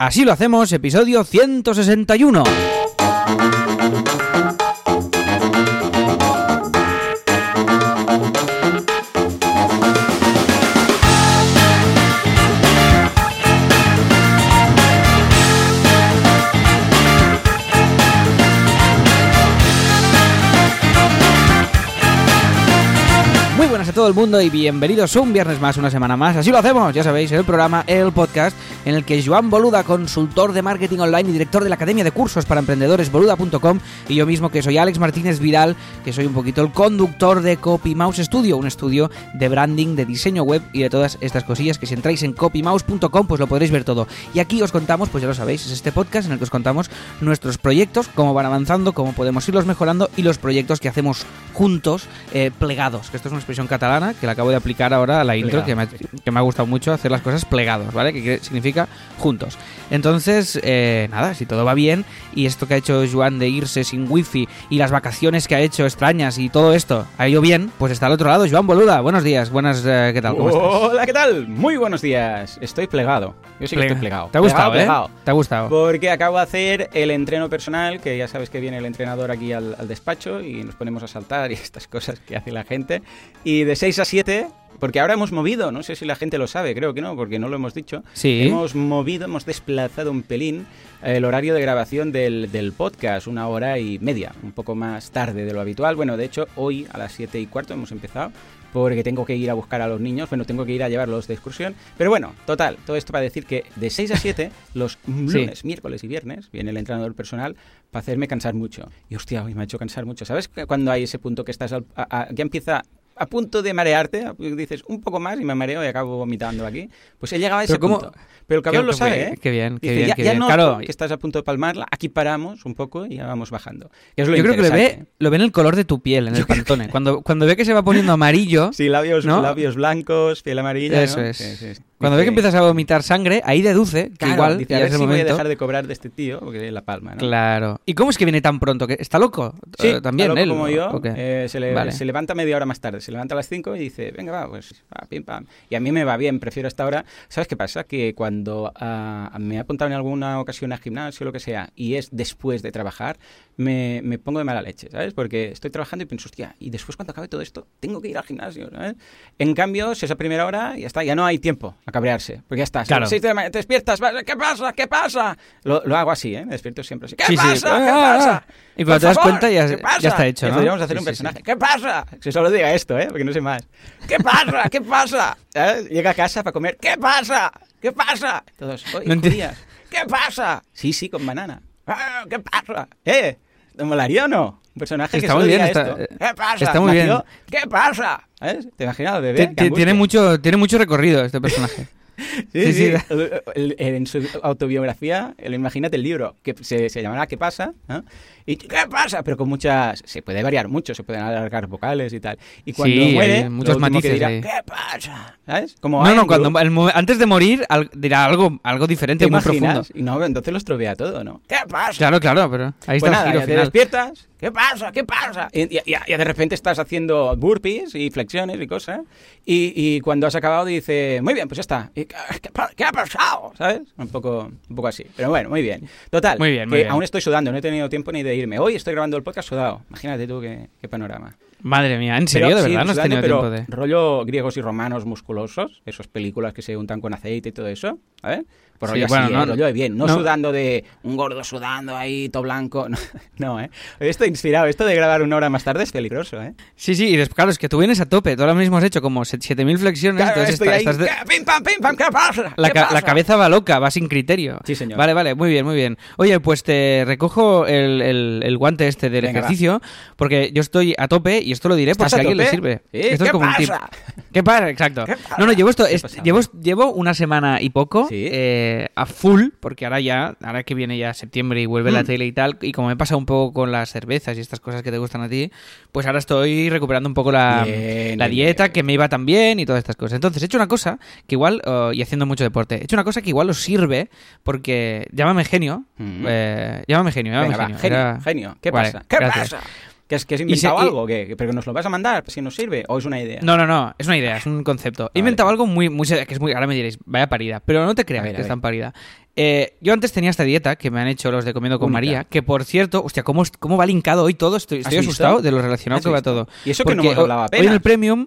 Así lo hacemos, episodio 161. Todo el mundo y bienvenidos un viernes más, una semana más. Así lo hacemos, ya sabéis, el programa, el podcast, en el que Joan Boluda, consultor de marketing online y director de la Academia de Cursos para Emprendedores, boluda.com, y yo mismo, que soy Alex Martínez Vidal, que soy un poquito el conductor de CopyMouse Studio, un estudio de branding, de diseño web y de todas estas cosillas que si entráis en copymouse.com pues lo podréis ver todo. Y aquí os contamos, pues ya lo sabéis, es este podcast en el que os contamos nuestros proyectos, cómo van avanzando, cómo podemos irlos mejorando y los proyectos que hacemos juntos, eh, plegados, que esto es una expresión catalana que la acabo de aplicar ahora a la intro, que me, ha, que me ha gustado mucho hacer las cosas plegados, ¿vale? Que significa juntos. Entonces, eh, nada, si todo va bien y esto que ha hecho Joan de irse sin wifi y las vacaciones que ha hecho extrañas y todo esto ha ido bien, pues está al otro lado. Joan Boluda, buenos días, buenas, eh, ¿qué tal? ¿Cómo estás? Hola, ¿qué tal? Muy buenos días. Estoy plegado. Yo sí que Plega- estoy plegado. ¿Te ha gustado, Plegado, eh? plegado. ¿Te ha gustado? Porque acabo de hacer el entreno personal, que ya sabes que viene el entrenador aquí al, al despacho y nos ponemos a saltar y estas cosas que hace la gente. Y de 6 a 7, porque ahora hemos movido, no sé si la gente lo sabe, creo que no, porque no lo hemos dicho. Sí. Hemos movido, hemos desplazado un pelín el horario de grabación del, del podcast, una hora y media, un poco más tarde de lo habitual. Bueno, de hecho, hoy a las 7 y cuarto hemos empezado porque tengo que ir a buscar a los niños, bueno, tengo que ir a llevarlos de excursión. Pero bueno, total, todo esto para decir que de 6 a 7, los lunes, miércoles y viernes, viene el entrenador personal para hacerme cansar mucho. Y hostia, hoy me ha hecho cansar mucho. ¿Sabes cuando hay ese punto que estás, al- a- a- ya empieza a punto de marearte, dices un poco más y me mareo y acabo vomitando aquí? Pues he llegado a ese Pero ¿cómo- punto. Pero el cabrón Qué- lo sabe, ¿eh? Qué bien, qué Dice, bien, ya, qué ya bien. noto Claro, que estás a punto de palmarla, aquí paramos un poco y ya vamos bajando. Es lo yo creo que lo ve, lo ve en el color de tu piel, en el pantone. Cuando, cuando ve que se va poniendo amarillo, Sí, labios, ¿No? labios blancos, piel amarilla. Eso ¿no? es. Sí, sí, sí. Cuando ve que empiezas a vomitar sangre, ahí deduce que claro, igual dice, a ver es si voy a dejar de cobrar de este tío, porque la palma, ¿no? Claro. ¿Y cómo es que viene tan pronto? ¿Que ¿Está loco? Sí, Eh, también está loco él. como ¿o- yo, eh, se, le- Vale. se levanta media hora más tarde, se levanta a las 5 y dice, venga, va, pues, va, pim, pam. Y a mí me va bien, prefiero esta hora. ¿Sabes qué pasa? Que cuando ah, me he apuntado en alguna ocasión al gimnasio o lo que sea, y es después de trabajar, me, me pongo de mala leche, ¿sabes? Porque estoy trabajando y pienso, hostia, y después cuando acabe todo esto, tengo que ir al gimnasio, ¿sabes? En cambio, si es a primera hora, ya está, ya no hay tiempo a cabrearse, porque ya está. Claro. La mañana te despiertas, ¿qué pasa? ¿Qué pasa? Lo, lo hago así, ¿eh? Me despierto siempre así. ¿Qué Sí, sí. pasa? ¿Qué Ah, pasa? y cuando te das cuenta ya- ¿qué ya está hecho, ¿no? Podríamos hacer Sí, un sí, personaje. ¿Qué pasa? Que solo diga esto, ¿eh? Porque no sé más. ¿Qué pasa? ¿Qué pasa? ¿Sabes? Llega a casa para comer. ¿Qué pasa? ¿Qué pasa? Todos, oye, No ¿qué pasa? Sí, sí, con banana. "Ah, ¿Qué pasa? ¿Eh? ¿Te molaría o no? Un personaje que Está solo muy bien, está- esto. ¿Qué pasa? está muy Nació, bien. ¿Qué pasa? ¿Te imaginas bebé? Tiene mucho, tiene mucho recorrido este personaje. Sí, Sí, en su autobiografía, el, imagínate el libro, que se, se llamará ¿Qué pasa? ¿no? Y ¿qué pasa? Pero con muchas... Se puede variar mucho, se pueden alargar vocales y tal. Y cuando Sí, muere, muchos último que matices dirá. ¿qué pasa? ¿Sabes? Como No, no, cuando el antes de morir al- dirá algo, algo ¿Te diferente, muy imaginas? profundo. Y no, entonces lo estropea todo, ¿no? ¿Qué pasa? Claro, claro, pero ahí Pues está nada, el giro ya te final. despiertas. ¿Qué pasa? ¿Qué pasa? Y, y- y- y de repente estás haciendo burpees y flexiones y cosas. Y, y cuando has acabado dice, muy bien, pues ya está. Y, ¿Qué, ha pasado? ¿Sabes? Un poco, un poco así. Pero bueno, muy bien. Total. Muy bien, muy que bien. aún estoy sudando, no he tenido tiempo ni de irme. Hoy estoy grabando el podcast sudado. Imagínate tú qué, qué panorama. Madre mía, ¿en serio? Pero, ¿De sí, verdad no has tenido tiempo de...? rollo griegos y romanos musculosos, esas películas que se untan con aceite y todo eso, ¿sabes? Por Sí, rollo bueno, así, no- ¿eh? rollo de bien, no, no- sudando de un gordo sudando ahí, todo blanco, no, no, ¿eh? Estoy inspirado, esto de grabar una hora más tarde es peligroso, ¿eh? Sí, sí, y después, claro, es que tú vienes a tope. Tú ahora mismo has hecho como se- 7.000 flexiones, Claro, entonces estoy está- ahí, estás de- ¿qué? pim pam, pim pam, ¿qué pasa? La, ¿Qué ca- pasa? la cabeza va loca, va sin criterio. Sí, señor. Vale, vale, muy bien, muy bien. Oye, pues te recojo el, el- el guante este del Venga, va. ejercicio, porque yo estoy a tope y esto lo diré por ¿Estás si a alguien le sirve. Sí, esto es ¿qué como un tip. ¿Qué pasa? Exacto. ¿Qué pasa? No, no, llevo esto, llevo, llevo una semana y poco Sí. eh, a full, porque ahora ya, ahora que viene ya septiembre y vuelve la Mm. tele y tal, y como me pasa un poco con las cervezas y estas cosas que te gustan a ti, pues ahora estoy recuperando un poco la, Bien, la dieta bien. que me iba tan bien y todas estas cosas. Entonces, he hecho una cosa que igual, eh, y haciendo mucho deporte, he hecho una cosa que igual os sirve, porque llámame genio, Mm. eh, llámame genio, llámame Venga, va, genio. genio, Era- genio, ¿qué Vale, pasa? ¿Qué gracias. pasa? ¿Que has, que has inventado se- y- algo? ¿Que, ¿Pero que nos lo vas a mandar si nos sirve? ¿O es una idea? No, no, no, es una idea, es un concepto. He inventado algo muy, muy que es muy, ahora me diréis, vaya parida, pero no te creas ver, que es tan parida. Eh, yo antes tenía esta dieta que me han hecho los de Comiendo con Única. María, que por cierto, hostia, ¿cómo, es- cómo va linkado hoy todo? Estoy, estoy asustado de lo relacionado ¿Has que va todo. Y eso que no hemos hablado apenas. Hoy en el Premium...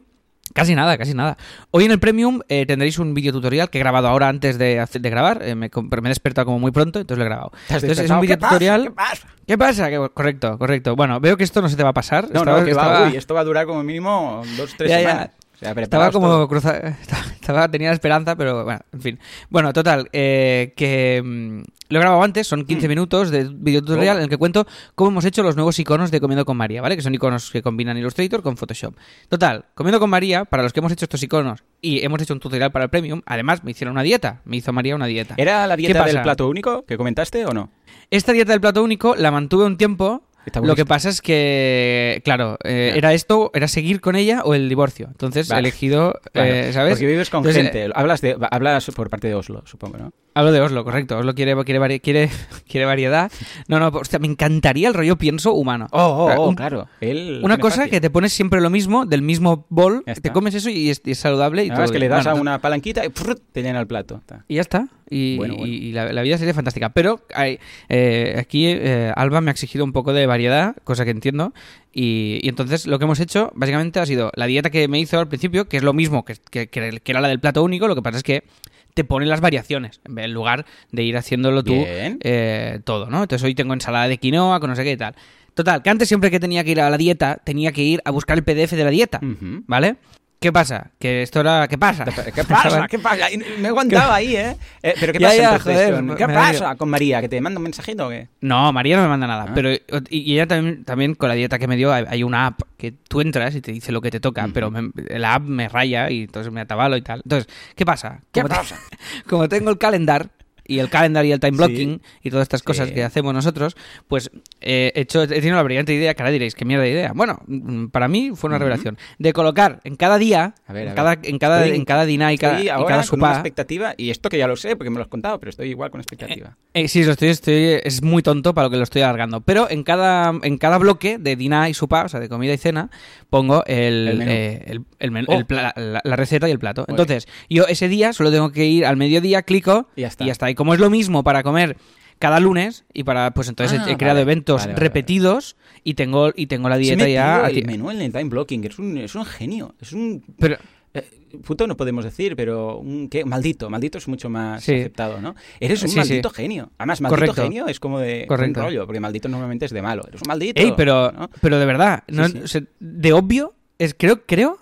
Casi nada, casi nada. Hoy en el Premium eh, tendréis un vídeo tutorial que he grabado ahora antes de, de grabar. eh, me, me he despertado como muy pronto, entonces lo he grabado. ¿Te has Entonces es un vídeo ¿Qué pasa? tutorial. ¿Qué pasa? ¿Qué pasa? Correcto, correcto. Bueno, veo que esto no se te va a pasar. No, Estaba- no, que va, uy, esto va a durar como mínimo dos, tres Ya, semanas. Sea, Estaba como todo. cruza... estaba, tenía la esperanza, pero bueno, en fin. Bueno, total, eh, que mm, lo he grabado antes, son 15 minutos de video tutorial Oh. en el que cuento cómo hemos hecho los nuevos iconos de Comiendo con María, ¿vale? Que son iconos que combinan Illustrator con Photoshop. Total, Comiendo con María, para los que hemos hecho estos iconos y hemos hecho un tutorial para el Premium, además me hicieron una dieta, me hizo María una dieta. ¿Era la ¿Qué dieta del plato único que comentaste o no? Esta dieta del plato único la mantuve un tiempo. Lo que pasa es que, claro, eh, era esto, era seguir con ella o el divorcio. Entonces he Vale. elegido, Claro, eh, ¿sabes? Porque vives con Entonces, gente. Hablas, de, hablas por parte de Oslo, supongo, ¿no? Hablo de Oslo, correcto. Oslo quiere, quiere, vari- quiere, quiere variedad. No, no, hostia, me encantaría el rollo pienso humano. Oh, oh, oh, un- claro. Él Una cosa fácil. que te pones siempre lo mismo, del mismo bol, te comes eso y es, y es saludable. Y Nada todo más que le das Bueno, a una palanquita y te llena el plato. Y ya está. Y, Bueno, bueno. y la, la vida sería fantástica. Pero hay, eh, aquí eh, Alba me ha exigido un poco de variedad, cosa que entiendo. Y, y entonces lo que hemos hecho básicamente ha sido la dieta que me hizo al principio, que es lo mismo que, que- que era la del plato único, lo que pasa es que te ponen las variaciones en lugar de ir haciéndolo tú eh, todo, ¿no? Entonces hoy tengo ensalada de quinoa con no sé qué y tal. Total, que antes siempre que tenía que ir a la dieta, tenía que ir a buscar el PDF de la dieta. ¿vale? ¿Qué pasa? Que esto era... ¿Qué pasa? ¿Qué pasa? ¿Qué pasa? Me he aguantado ahí, ¿eh? Eh, ¿Pero qué pasa ya, joder, ¿Qué pasa con María? ¿Que te manda un mensajito o qué? No, María no me manda nada. Ah. Pero y, ella también, también con la dieta que me dio hay, una app que tú entras y te dice lo que te toca, pero me- la app me raya y entonces me atabalo y tal. Entonces, ¿qué pasa? ¿Qué Como te- pasa? como tengo el calendar y el calendar y el time Sí. blocking y todas estas cosas Sí. que hacemos nosotros, pues eh, he hecho he tenido la brillante idea, que ahora diréis, qué mierda de idea. Bueno, mm, para mí fue una revelación de colocar en cada día, A ver, a en, cada, en cada en cada dina y cada, ahora cada con una supá, expectativa, y esto que ya lo sé porque me lo has contado, pero estoy igual con expectativa. Eh, sí, lo estoy, estoy, es muy tonto para lo que lo estoy alargando. Pero en cada, en cada bloque de Dina y Supa, o sea, de comida y cena, pongo el, El menú. eh, el- el menú- Oh. la, la receta y el plato. Entonces, yo ese día solo tengo que ir al mediodía, clico Y ya está. y ya está. Y como es lo mismo para comer cada lunes y para pues entonces Ah, he, he creado vale, eventos vale, vale, repetidos y tengo y tengo la dieta ya el menú en el time blocking, es un, es un genio, es un... pero eh, puto no podemos decir, pero un ¿qué? maldito, maldito es mucho más Sí. aceptado, ¿no? Eres un Sí, sí. maldito genio. Además, maldito Correcto. genio es como de Correcto. un rollo, porque maldito normalmente es de malo. Eres un maldito. Ey, pero, ¿no? pero de verdad, Sí, no- sí. o sea, de obvio, es, creo, creo,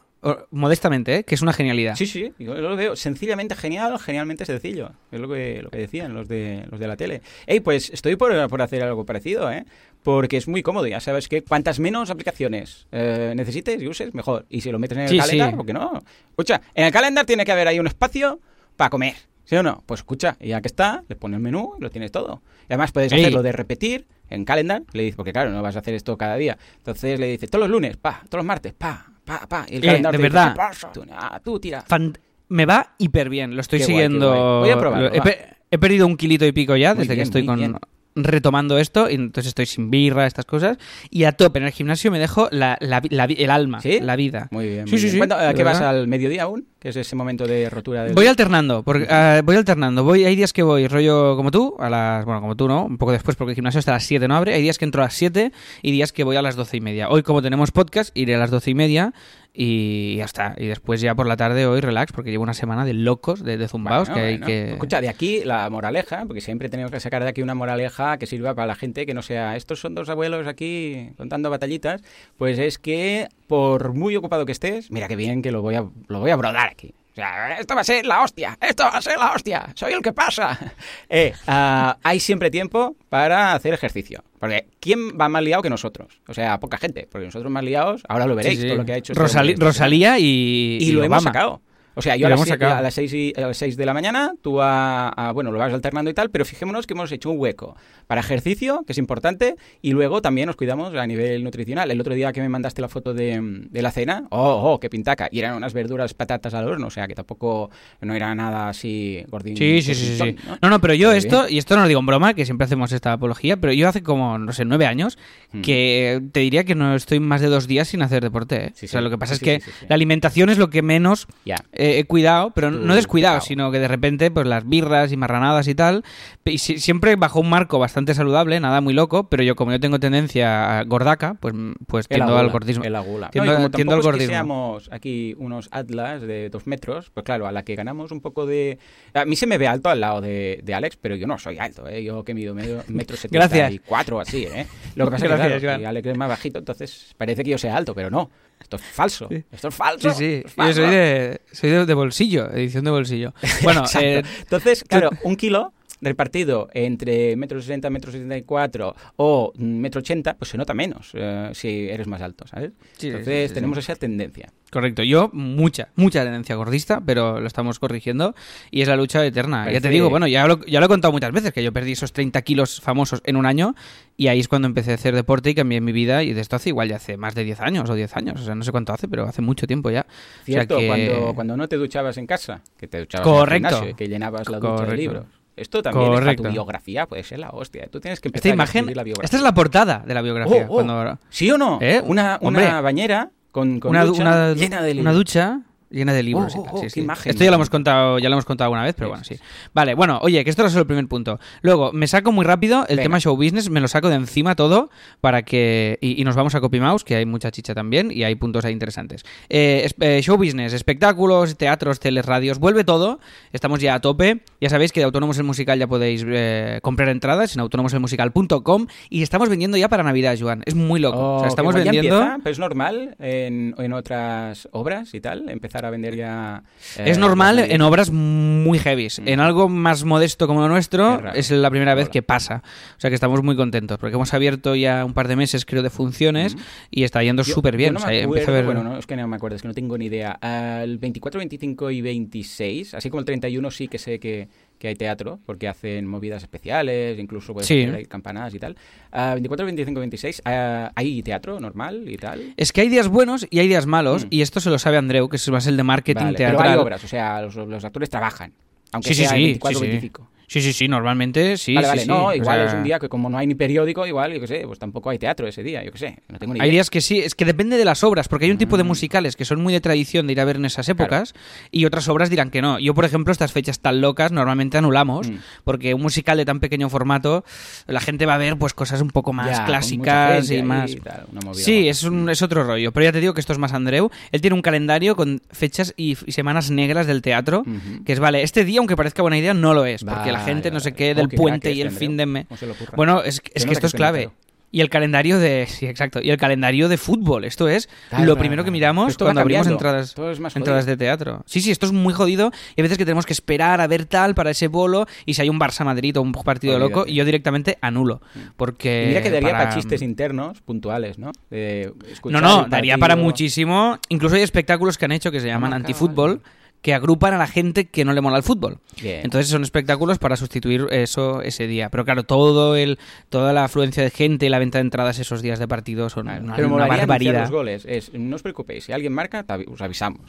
modestamente, ¿eh? que es una genialidad. Sí, sí, yo lo veo sencillamente genial, genialmente sencillo. Es lo que, lo que decían los de, los de la tele. Ey, pues estoy por, por hacer algo parecido, ¿eh? Porque es muy cómodo, ya sabes que cuantas menos aplicaciones eh, necesites y uses, mejor. Y si lo metes en el Sí, calendar, sí. ¿por qué no? Escucha, en el calendar tiene que haber ahí un espacio para comer. ¿Sí o no? Pues escucha, y ya que está, le pones el menú y lo tienes todo. Y además puedes Ey. hacerlo de repetir en calendar, le dices, porque claro, no vas a hacer esto cada día. Entonces le dices, todos los lunes, pa, todos los martes, pa, pa, pa. El Eh, de dice, verdad. ¿qué pasa? Tú, ah, tú tira. Fan- me va hiper bien, lo estoy Qué guay, siguiendo. qué guay. Voy a probarlo, He, pe- he perdido un kilito y pico ya Muy desde que bien, estoy muy con bien. Retomando esto, y entonces estoy sin birra, estas cosas, y a tope en el gimnasio me dejo la, el alma, ¿Sí? la vida. Muy bien. Sí, muy sí, bien. sí, ¿Cuándo- ¿A qué vas al mediodía aún? Que es ese momento de rotura del. Voy alternando, porque, ah, voy alternando. Voy, hay días que voy rollo como tú, a las, bueno, como tú, ¿no? Un poco después porque el gimnasio hasta las 7 no abre. Hay días que entro a las 7 y días que voy a las 12 y media. Hoy, como tenemos podcast, iré a las 12 y media y ya está. Y después ya por la tarde hoy relax porque llevo una semana de locos, de, de zumbaos, Bueno, que hay bueno. que... Escucha, de aquí la moraleja, porque siempre tenemos que sacar de aquí una moraleja que sirva para la gente que no sea estos son dos abuelos aquí contando batallitas, pues es que por muy ocupado que estés, mira qué bien que lo voy a lo voy a brodar aquí. O sea, esto va a ser la hostia, esto va a ser la hostia, soy el que pasa. Eh, ah, hay siempre tiempo para hacer ejercicio. Porque ¿quién va más liado que nosotros? O sea, poca gente. Porque nosotros más liados, ahora lo veréis, Sí, sí. todo lo que ha hecho. este Rosali-. Rosalía y, y lo hemos sacado. O sea, yo a las, sacado. a las 6 y, a las seis de la mañana, tú a, a- bueno, lo vas alternando y tal, pero fijémonos que hemos hecho un hueco para ejercicio, que es importante, y luego también nos cuidamos a nivel nutricional. El otro día que me mandaste la foto de, de la cena, oh, oh, qué pintaca, y eran unas verduras, patatas al horno, o sea, que tampoco, no era nada así gordín. Sí, sí, sí, sí. No, no, pero yo Muy esto, bien. y esto no lo digo en broma, que siempre hacemos esta apología, pero yo hace como, no sé, nueve años, Hmm. que te diría que no estoy más de dos días sin hacer deporte. ¿eh? Sí, o sea, lo que pasa es que la alimentación es lo que menos Ya. eh, he cuidado, pero no descuidado, cuidado. sino que de repente, pues las birras y marranadas y tal, y si- siempre bajo un marco bastante saludable, nada muy loco, pero yo como yo tengo tendencia a gordaca, pues, pues El tiendo agula, al gordismo. El agula. Tiendo- No, como tiendo al tampoco es que gordismo. seamos aquí unos atlas de dos metros, pues claro, a la que ganamos un poco de... A mí se me ve alto al lado de, de Alex, pero yo no soy alto, ¿eh? Yo que mido medio, metro setenta y cuatro así, ¿eh? Lo que pasa es que, Gracias, claro, Alex es más bajito, entonces parece que yo sea alto, pero no. Esto es falso. Sí. Esto es falso. Sí, sí, es yo falso. soy de, soy de, de bolsillo, edición de bolsillo. Bueno, eh, Entonces, claro, un kilo repartido entre metro sesenta, metro setenta y cuatro o metro ochenta, pues se nota menos eh, si eres más alto, ¿sabes? Sí, Entonces sí, sí, tenemos esa tendencia. Correcto, yo mucha, mucha tendencia gordista, pero lo estamos corrigiendo y es la lucha eterna. Ya te Parece- digo, bueno, ya lo, ya lo he contado muchas veces, que yo perdí esos 30 kilos famosos en un año y ahí es cuando empecé a hacer deporte y cambié mi vida y de esto hace igual ya hace más de 10 años o 10 años, o sea, no sé cuánto hace, pero hace mucho tiempo ya. Cierto, o sea que... cuando, cuando no te duchabas en casa, que te duchabas Correcto. en el gimnasio, que llenabas la ducha Correcto. de libros. Esto también es para Correcto. tu biografía, puede ser la hostia. Tú tienes que empezar Esta a imagen, escribir la biografía. esta es la portada de la biografía. Oh, oh, cuando- ¿Sí o no? ¿Eh? Una, una bañera con, con una, ducha una- llena de una ducha llena de libros Oh, y tal. oh, sí, qué sí. imagen. Esto ya lo hemos contado, ya lo hemos contado alguna vez, pero Sí, bueno, sí. Vale, bueno, oye, que esto era solo el primer punto. Luego, me saco muy rápido el Venga. tema show business, me lo saco de encima todo para que. Y, y nos vamos a CopyMouse, que hay mucha chicha también y hay puntos ahí interesantes. Eh, eh, show business, espectáculos, teatros, teles, radios, vuelve todo. Estamos ya a tope. Ya sabéis que de Autónomos el Musical ya podéis eh, comprar entradas en autonomoselmusical.com y estamos vendiendo ya para Navidad, Joan. Es muy loco. Oh, o sea, estamos vendiendo. empieza, pero es normal en, en otras obras y tal, empezar a vender ya... eh, Es normal en obras muy heavies. Mm. En algo más modesto como lo nuestro, raro. es la primera vez Mola. que pasa. O sea que estamos muy contentos, porque hemos abierto ya un par de meses, creo, de funciones Mm. y está yendo súper bien. no O sea, empieza a ver- acuerdo, bueno, no, es que no me acuerdo, es que no tengo ni idea. El 24, 25 y 26, así como el 31 sí que sé que, que hay teatro, porque hacen movidas especiales, incluso puedes Sí. hacer campanadas y tal. Ah, 24, 25 y 26, ah, ¿hay teatro normal y tal? Es que hay días buenos y hay días malos, Mm. y esto se lo sabe Andreu, que es más el de marketing Vale, pero teatral. hay obras, o sea, los, los actores trabajan, aunque Sí, sea sí, 24 sí, sí. 25. Sí, sí, sí, normalmente sí. vale, sí, vale, sí. no, O igual sea, es un día que como no hay ni periódico, igual, yo qué sé, pues tampoco hay teatro ese día, yo qué sé, no tengo ni idea. Hay días que sí, es que depende de las obras, porque hay un tipo de Mm. musicales que son muy de tradición de ir a ver en esas épocas y otras obras dirán que no. Yo, por ejemplo, estas fechas tan locas normalmente anulamos, Mm. porque un musical de tan pequeño formato, la gente va a ver pues cosas un poco más Ya, clásicas y más... y tal, una movida Sí, es, un, es otro rollo, pero ya te digo que esto es más Andreu. Él tiene un calendario con fechas y, y semanas negras del teatro, que es, vale, este día, aunque parezca buena idea, no lo es, porque la Vale, gente no sé vale. qué del puente y el este, fin de mes. Bueno, es, es que esto es clave. Y el calendario de. Sí, exacto. Y el calendario de fútbol. Esto es Claro, lo primero que miramos cuando abrimos entradas, entradas de teatro. Sí, sí, esto es muy jodido. Y a veces que tenemos que esperar a ver tal para ese bolo. Y si hay un Barça-Madrid o un partido Olvídate. loco, y yo directamente anulo. Porque. Y mira que daría para, para chistes internos puntuales, ¿no? De No, no, daría para muchísimo. Incluso hay espectáculos que han hecho que se llaman antifútbol, claro. Que agrupan a la gente que no le mola el fútbol. Bien. Entonces son espectáculos para sustituir eso ese día. Pero claro, todo el, toda la afluencia de gente y la venta de entradas esos días de partido son una, Pero una barbaridad. los goles. Es, no os preocupéis, si alguien marca, os avisamos.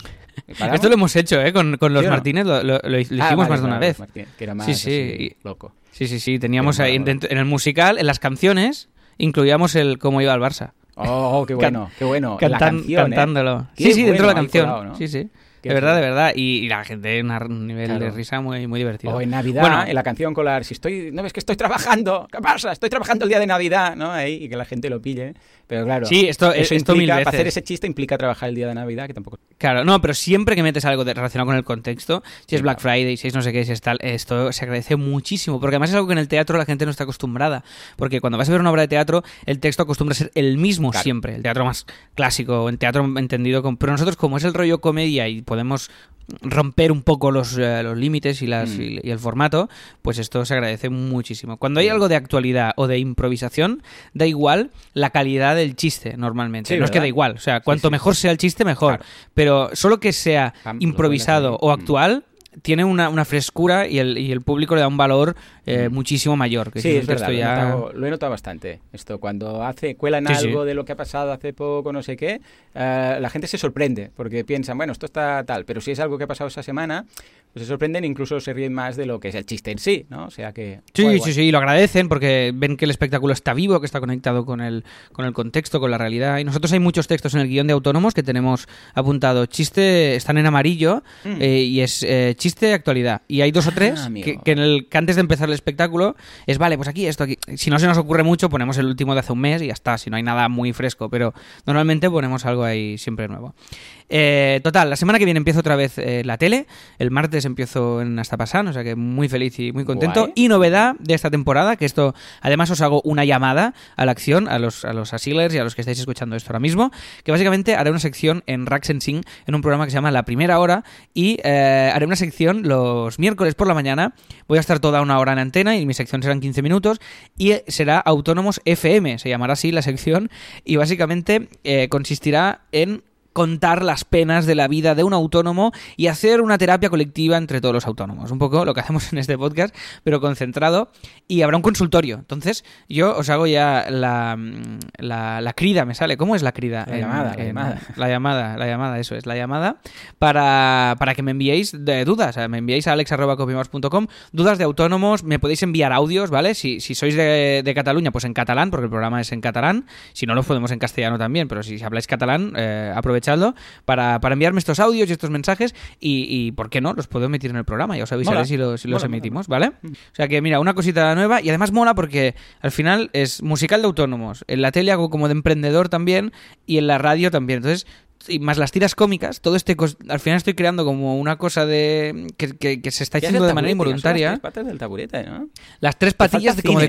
Esto lo hemos hecho, ¿eh? Con, con los. Martínez, lo, lo- lo hicimos Ah, vale, más de una vez. Martín, que era más Sí, sí, loco. Sí, sí, sí. Teníamos ahí en el musical, en las canciones, incluíamos el cómo iba al Barça. Oh, qué bueno, qué bueno. La Cantan- canción, ¿eh? cantándolo. Sí, sí, dentro de la canción. colado, ¿no? Sí, sí. De verdad, de verdad. Y, y la gente, un nivel de risa muy, muy divertido. O en Navidad, Bueno, en la canción colar, si estoy, no ves que estoy trabajando, ¿qué pasa? Estoy trabajando el día de Navidad, ¿no? Ahí, y que la gente lo pille. Pero claro, Sí, esto- eso esto mil implica, veces. para hacer ese chiste implica trabajar el día de Navidad, que tampoco... Claro, no, pero siempre que metes algo de- relacionado con el contexto, si es Black claro. Friday, si es no sé qué, si es tal, esto se agradece muchísimo, porque además es algo que en el teatro la gente no está acostumbrada, porque cuando vas a ver una obra de teatro, el texto acostumbra a ser el mismo Claro. siempre, el teatro más clásico, el teatro entendido con... Pero nosotros como es el rollo comedia y podemos romper un poco los, eh, los límites y, las, Mm. y, y el formato, pues esto se agradece muchísimo. Cuando hay algo de actualidad o de improvisación, da igual la calidad del chiste normalmente. Sí, no es que da igual, o sea, cuanto sí, mejor sea el chiste, mejor. Claro. Pero solo que sea improvisado o Mm. actual, tiene una, una frescura y el, y el público le da un valor eh, muchísimo mayor. Que Mm. Sí, es verdad, esto lo, he ya- notado, lo he notado bastante. Esto, cuando hace, cuelan Sí, sí. algo de lo que ha pasado hace poco, no sé qué, eh, la gente se sorprende, porque piensan, bueno, esto está tal, pero si es algo que ha pasado esa semana, pues se sorprenden e incluso se ríen más de lo que es el chiste en sí, ¿no? O sea que... Sí, guay, sí, guay. sí, y lo agradecen porque ven que el espectáculo está vivo, que está conectado con el, con el contexto, con la realidad. Y nosotros hay muchos textos en el guion de autónomos que tenemos apuntado. Chiste, están en amarillo Mm. eh, y es eh, chiste actualidad. Y hay dos o Ah, tres que, que en el, que antes de empezar el espectáculo es, vale, pues aquí, esto aquí. Si no se nos ocurre mucho, ponemos el último de hace un mes y ya está, si no hay nada muy fresco. Pero normalmente ponemos algo ahí siempre nuevo. Eh, total, la semana que viene empiezo otra vez eh, la tele. El martes empiezo en Hasta Pasan, o sea que muy feliz y muy contento. Guay. Y novedad de esta temporada, que esto, además os hago una llamada a la acción, a los, a los asilers y a los que estáis escuchando esto ahora mismo, que básicamente haré una sección en Rack Sing en un programa que se llama La Primera Hora y eh, haré una sección los miércoles por la mañana. Voy a estar toda una hora en antena y mi sección serán 15 minutos y será Autónomos FM, se llamará así la sección y básicamente eh, consistirá en contar las penas de la vida de un autónomo y hacer una terapia colectiva entre todos los autónomos. Un poco lo que hacemos en este podcast, pero concentrado. Y habrá un consultorio. Entonces, yo os hago ya la, la, la crida, me sale. ¿Cómo es la crida? La llamada, la llamada. La llamada, la llamada, eso es, la llamada. Para, para que me enviéis de dudas. Me enviéis a alex.copimars.com dudas de autónomos. Me podéis enviar audios, ¿vale? Si, si sois de, de Cataluña, pues en catalán, porque el programa es en catalán. Si no, lo podemos en castellano también, pero si habláis catalán, eh, aprovechadlo para, para enviarme estos audios y estos mensajes y, y, ¿por qué no? Los puedo emitir en el programa, ya os avisaré Mola. si los, si los mola, emitimos, ¿vale? O sea que mira, una cosita nueva y además mola porque al final es musical de autónomos. En la tele hago como de emprendedor también y en la radio también. Entonces, y más las tiras cómicas, todo este al final estoy creando como una cosa de que, que- que se está ¿Qué hace haciendo de manera involuntaria. Las tres patas del taburete, ¿no? Las tres falta patillas de, como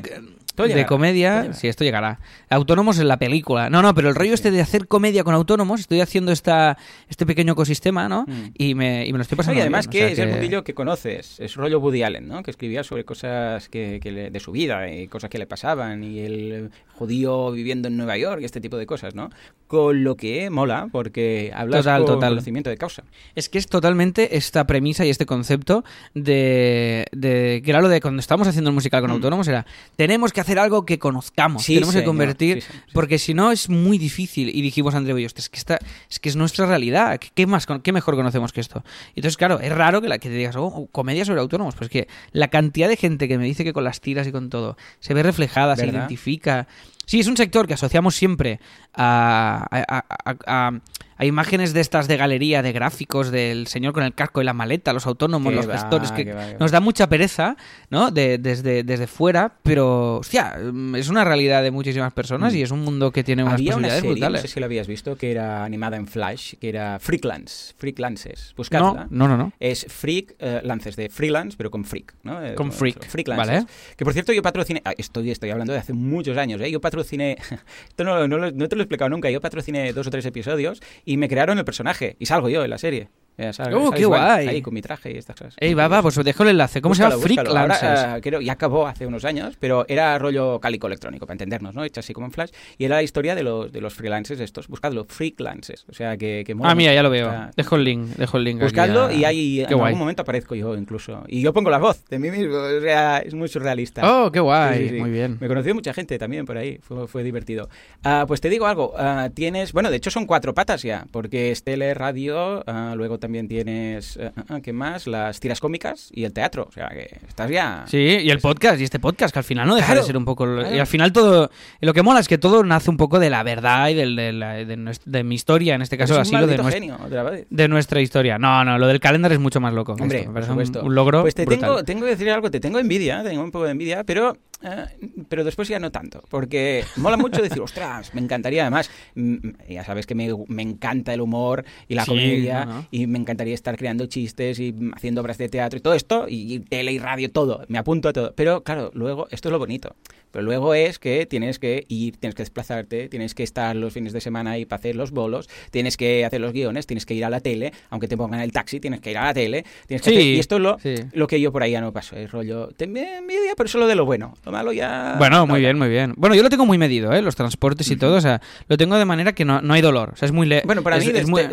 de comedia. Sí, esto llegará. Autónomos en la película. No, no, pero el rollo este de hacer comedia con autónomos, estoy haciendo esta, este pequeño ecosistema, ¿no? Mm. Y, me, y me lo estoy pasando y además bien, o sea que es el mundillo que conoces, es rollo Woody Allen, ¿no? Que escribía sobre cosas que, que le- de su vida y cosas que le pasaban y el judío viviendo en Nueva York y este tipo de cosas, ¿no? Con lo que mola porque hablas Total, con total. conocimiento de causa. Es que es totalmente esta premisa y este concepto de, de- que era lo de cuando estábamos haciendo el musical con Mm. autónomos era tenemos que hacer algo que conozcamos, Sí, tenemos que convertir sí, señor, sí. porque si no es muy difícil y dijimos Andreu y yo, "Hostia, es que esta, es que es nuestra realidad, ¿qué- ¿qué más qué mejor conocemos que esto? Entonces claro, es raro que la que te digas, "Oh, comedia sobre autónomos", pues que la cantidad de gente que me dice que con las tiras y con todo se ve reflejada, se identifica. Sí, es un sector que asociamos siempre a, a- a- a- a imágenes de estas de galería, de gráficos, del señor con el casco y la maleta, los autónomos, los va, gestores, que va, nos da mucha pereza, ¿no? De- desde, desde fuera, pero, hostia, es una realidad de muchísimas personas Mm. y es un mundo que tiene unas Había una posibilidades serie, no brutales. sé si la habías visto, que era animada en Flash, que era Freaklands, Freaklances. no, Buscadla. no, no, no. Es Freak eh, Lances de freelance, pero con freak, ¿no? Eh, Con freak, Freaklances. vale. Que por cierto, yo patrociné. ah, Estoy, estoy hablando de hace muchos años, ¿eh? Yo patrociné. Esto no, no, lo- no te lo he explicado nunca. Yo patrociné dos o tres episodios y me crearon el personaje. Y salgo yo en la serie. Ya ¡Oh, qué guay! Ahí con mi traje y estas cosas. Ey, va, va, pues os dejo el enlace. ¿Cómo se llama? Búscalo. Ahora, creo, ya acabó hace unos años, pero era rollo cálico electrónico, para entendernos, ¿no? Hecho así como en Flash. Y era la historia de los, de los freelancers estos. Buscadlo, freaklances. O sea, que, que mola ah, mira, ya lo veo. Está- Dejo el link, dejo el link. Buscadlo a- y ahí Qué en guay. algún momento aparezco yo incluso. Y yo pongo la voz de mí mismo. O sea, es muy surrealista. Oh, qué guay. Sí, sí, sí. Muy bien. Me conoció mucha gente también por ahí. Fue, fue divertido. Ah, pues te digo algo. ah, tienes, bueno, de hecho son cuatro patas ya, porque es tele, radio, luego también tienes, ah, ah, ¿qué más? Las tiras cómicas y el teatro. O sea, que estás ya... Sí, y el podcast, y este podcast, que al final no deja Claro, de ser un poco... claro. Y al final todo... lo que mola es que todo nace un poco de la verdad y del- de, la- de mi historia, en este caso así lo de, nuestra- de nuestra historia. No, no, lo del calendar es mucho más loco. Hombre, Esto me por parece un- logro Pues te brutal. tengo, tengo que decir algo, te tengo envidia, tengo un poco de envidia, pero eh, pero después ya no tanto, porque mola mucho decir, ostras, me encantaría además, mm, ya sabes que me, me encanta el humor y la Sí, comedia, no, no. y me encantaría estar creando chistes y haciendo obras de teatro y todo esto, y, y tele y radio, todo, me apunto a todo. Pero claro, luego, esto es lo bonito. Pero luego es que tienes que ir, tienes que desplazarte, tienes que estar los fines de semana ahí para hacer los bolos, tienes que hacer los guiones, tienes que ir a la tele, aunque te pongan el taxi, tienes que ir a la tele, tienes que Sí, hacer- y esto es lo, sí. lo que yo por ahí ya no paso, es rollo, te envidia, pero solo de lo bueno, lo malo ya... Bueno, no, muy bien, muy bien. Bueno, yo lo tengo muy medido, ¿eh? Los transportes y todo, o sea, lo tengo de manera que no, no hay dolor. O sea, es muy... le- Bueno, para es- mí es muy-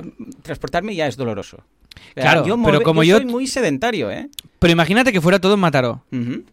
transportarme ya es doloroso. Claro, yo pero como yo- soy muy sedentario, ¿eh? Pero imagínate que fuera todo en Mataró.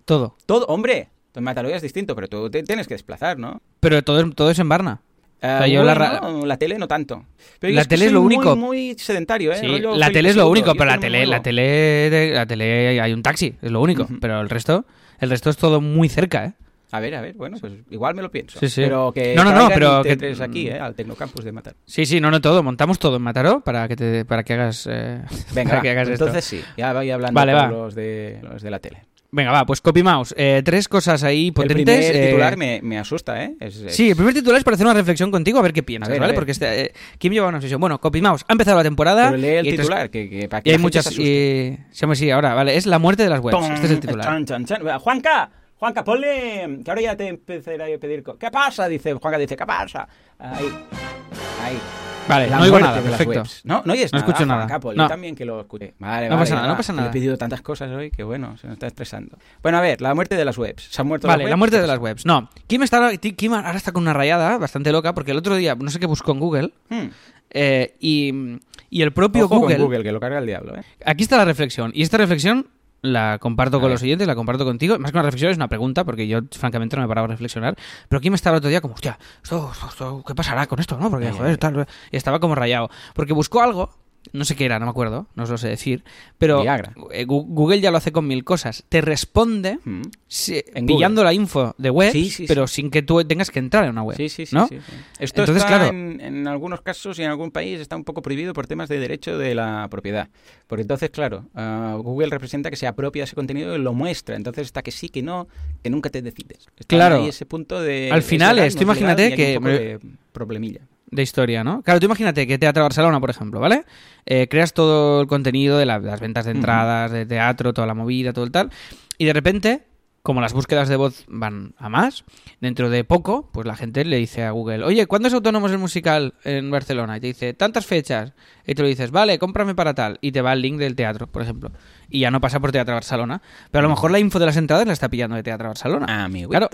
Todo. Todo, hombre, en Mataró ya es distinto, pero tú te tienes que desplazar, ¿no? Pero todo es, todo es en Varna. Ah, sea, yo la tele no tanto. Pero La es que tele es lo muy, único. Muy, sedentario, ¿eh? Sí, la tele es lo único, pero la tele, la tele, la tele hay un taxi, es lo único. Pero el resto, el resto es todo muy cerca, ¿eh? A ver, a ver, bueno, pues igual me lo pienso. Sí, sí. Pero que No, no, no, pero que- T3 aquí, ¿eh? Al Tecnocampus de Matar. Sí, sí, no, no todo. Montamos todo en Mataró para que te, para que hagas, eh, Venga, para que hagas esto. entonces sí, ya vaya hablando Vale, con va. los de, los de la tele. Venga, va, pues copy mouse. Eh, tres cosas ahí El potentes. primer eh, titular me, me asusta, ¿eh? Es- es- Sí, el primer titular es para hacer una reflexión contigo a ver qué piensas, ver, ¿vale? Porque este, eh, ¿quién lleva una sesión? Bueno, Copy Mouse. Ha empezado la temporada. Pero lee el y titular, que, que para que Y hay muchas. se. Y... Sí, ahora, vale. Es la muerte de las webs. Este es el titular. chan, chan, chan. Juanca, Juanca, ponle. Que ahora ya te empezaré a pedir. ¿Qué pasa? Dice Juanca, dice, ¿qué pasa? Ahí. Ahí. Vale, La no oigo nada, perfecto. webs. No, no oyes No nada. escucho nada. Ponle No. también que lo escuche. Vale, No vale, pasa nada, no pasa nada. Le he pedido tantas cosas hoy que bueno, se nos está estresando. Bueno, a ver, la muerte de las webs. ¿Se han muerto Vale, las la webs? muerte ¿Qué de las webs. No, Kim, está, Kim ahora está con una rayada bastante loca porque el otro día, no sé qué buscó en Google, Hmm. eh, y, y el propio Ojo con Google, Google, que lo carga el diablo, ¿eh? Aquí está la reflexión. Y esta reflexión la comparto con los oyentes, la comparto contigo. Más que una reflexión, es una pregunta, porque yo, francamente, no me he parado a reflexionar. Pero aquí me estaba el otro día como, hostia, esto, esto- ¿qué pasará con esto? no Porque, joder, tal. Y estaba como rayado. Porque buscó algo, no sé qué era, no me acuerdo, no os lo sé decir. Pero Viagra. eh, Google ya lo hace con mil cosas. Te responde En pillando la info de web, Sí, sí, pero sin que tú tengas que entrar en una web. Sí, sí, sí. ¿no? Esto Entonces, está claro. en, en algunos casos y en algún país está un poco prohibido por temas de derecho de la propiedad. Porque entonces, claro, ah, Google representa que se apropia ese contenido y lo muestra. Entonces está que sí, que no, que nunca te decides. Está Claro. ahí ese punto de... Al final legal, es, no tú legal, imagínate que- problemilla. De historia, ¿no? Claro, tú imagínate que Teatro Barcelona, por ejemplo, ¿vale? Eh, creas todo el contenido de la- las ventas de entradas, de teatro, toda la movida, todo el tal, y de repente, como las búsquedas de voz van a más, dentro de poco, pues la gente le dice a Google, oye, ¿cuándo es Autónomos el musical en Barcelona? Y te dice, tantas fechas. Y tú le dices, vale, cómprame para tal. Y te va el link del teatro, por ejemplo. Y ya no pasa por Teatro Barcelona. Pero a lo mejor la info de las entradas la está pillando de Teatro Barcelona. Ah, mi Claro,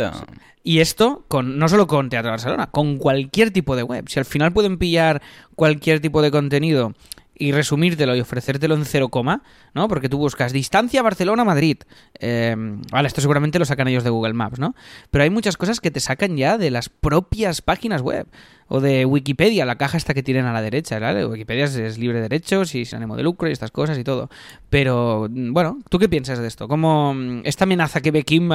y esto con no solo con Teatro Barcelona, con cualquier tipo de web. Si al final pueden pillar cualquier tipo de contenido y resumírtelo y ofrecértelo en cero coma, ¿no? Porque tú buscas distancia Barcelona-Madrid. Eh, vale, esto seguramente lo sacan ellos de Google Maps, ¿no? Pero hay muchas cosas que te sacan ya de las propias páginas web. O de Wikipedia, la caja esta que tienen a la derecha, ¿vale? Wikipedia es, es libre de derechos y sin ánimo de lucro y estas cosas y todo. Pero, mm, bueno, ¿tú qué piensas de esto? ¿Cómo mm, esta amenaza que ve Kim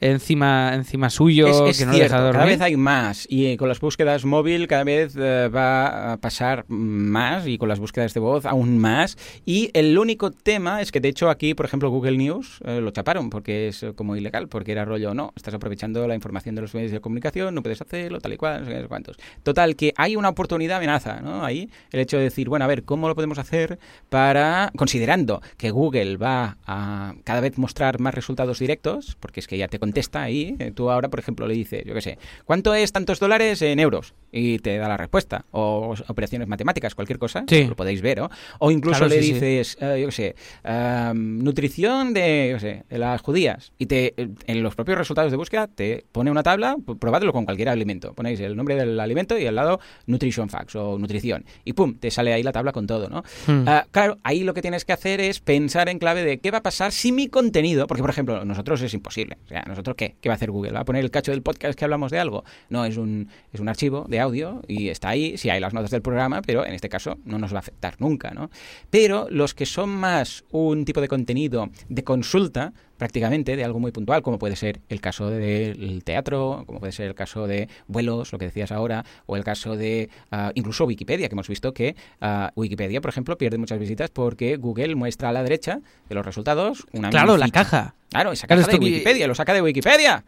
encima, encima suyo, Es, es que no cierto, deja cada vez hay más y con las búsquedas móvil cada vez eh, va a pasar más y con las búsquedas de voz aún más y el único tema es que de hecho aquí por ejemplo Google News eh, lo chaparon porque es eh, como ilegal porque era rollo no estás aprovechando la información de los medios de comunicación no puedes hacerlo tal y cual no sé cuántos total que hay una oportunidad amenaza no ahí el hecho de decir bueno a ver cómo lo podemos hacer para considerando que Google va a cada vez mostrar más resultados directos porque es que ya te contesta ahí eh, tú ahora por ejemplo le dices yo qué sé cuánto es tantos dólares en euros y te da la respuesta o operaciones matemáticas cualquier cosa Sí. lo podéis ver ¿no? o incluso Claro, le sí, sí. dices eh, yo qué sé am, nutrición de qué sé de las judías y te en los propios resultados de búsqueda te pone una tabla probadlo con cualquier alimento ponéis el nombre del alimento y al lado nutrition facts o nutrición y pum te sale ahí la tabla con todo no Hmm. Ah, claro, ahí lo que tienes que hacer es pensar en clave de qué va a pasar si mi contenido, porque por ejemplo, nosotros es imposible. O sea, ¿nosotros qué? ¿Qué va a hacer Google? ¿Va a poner el cacho del podcast que hablamos de algo? No, es un, es un archivo de audio y está ahí, si hay las notas del programa, pero en este caso no nos va a afectar nunca, ¿no? Pero los que son más un tipo de contenido de consulta, prácticamente de algo muy puntual, como puede ser el caso del teatro, como puede ser el caso de vuelos, lo que decías ahora, o el caso de ah, incluso Wikipedia, que hemos visto que ah, Wikipedia, por ejemplo, pierde muchas visitas porque Google muestra a la derecha de los resultados una Claro, la caja. Claro, esa Claro, caja de Wikipedia, lo saca de Wikipedia.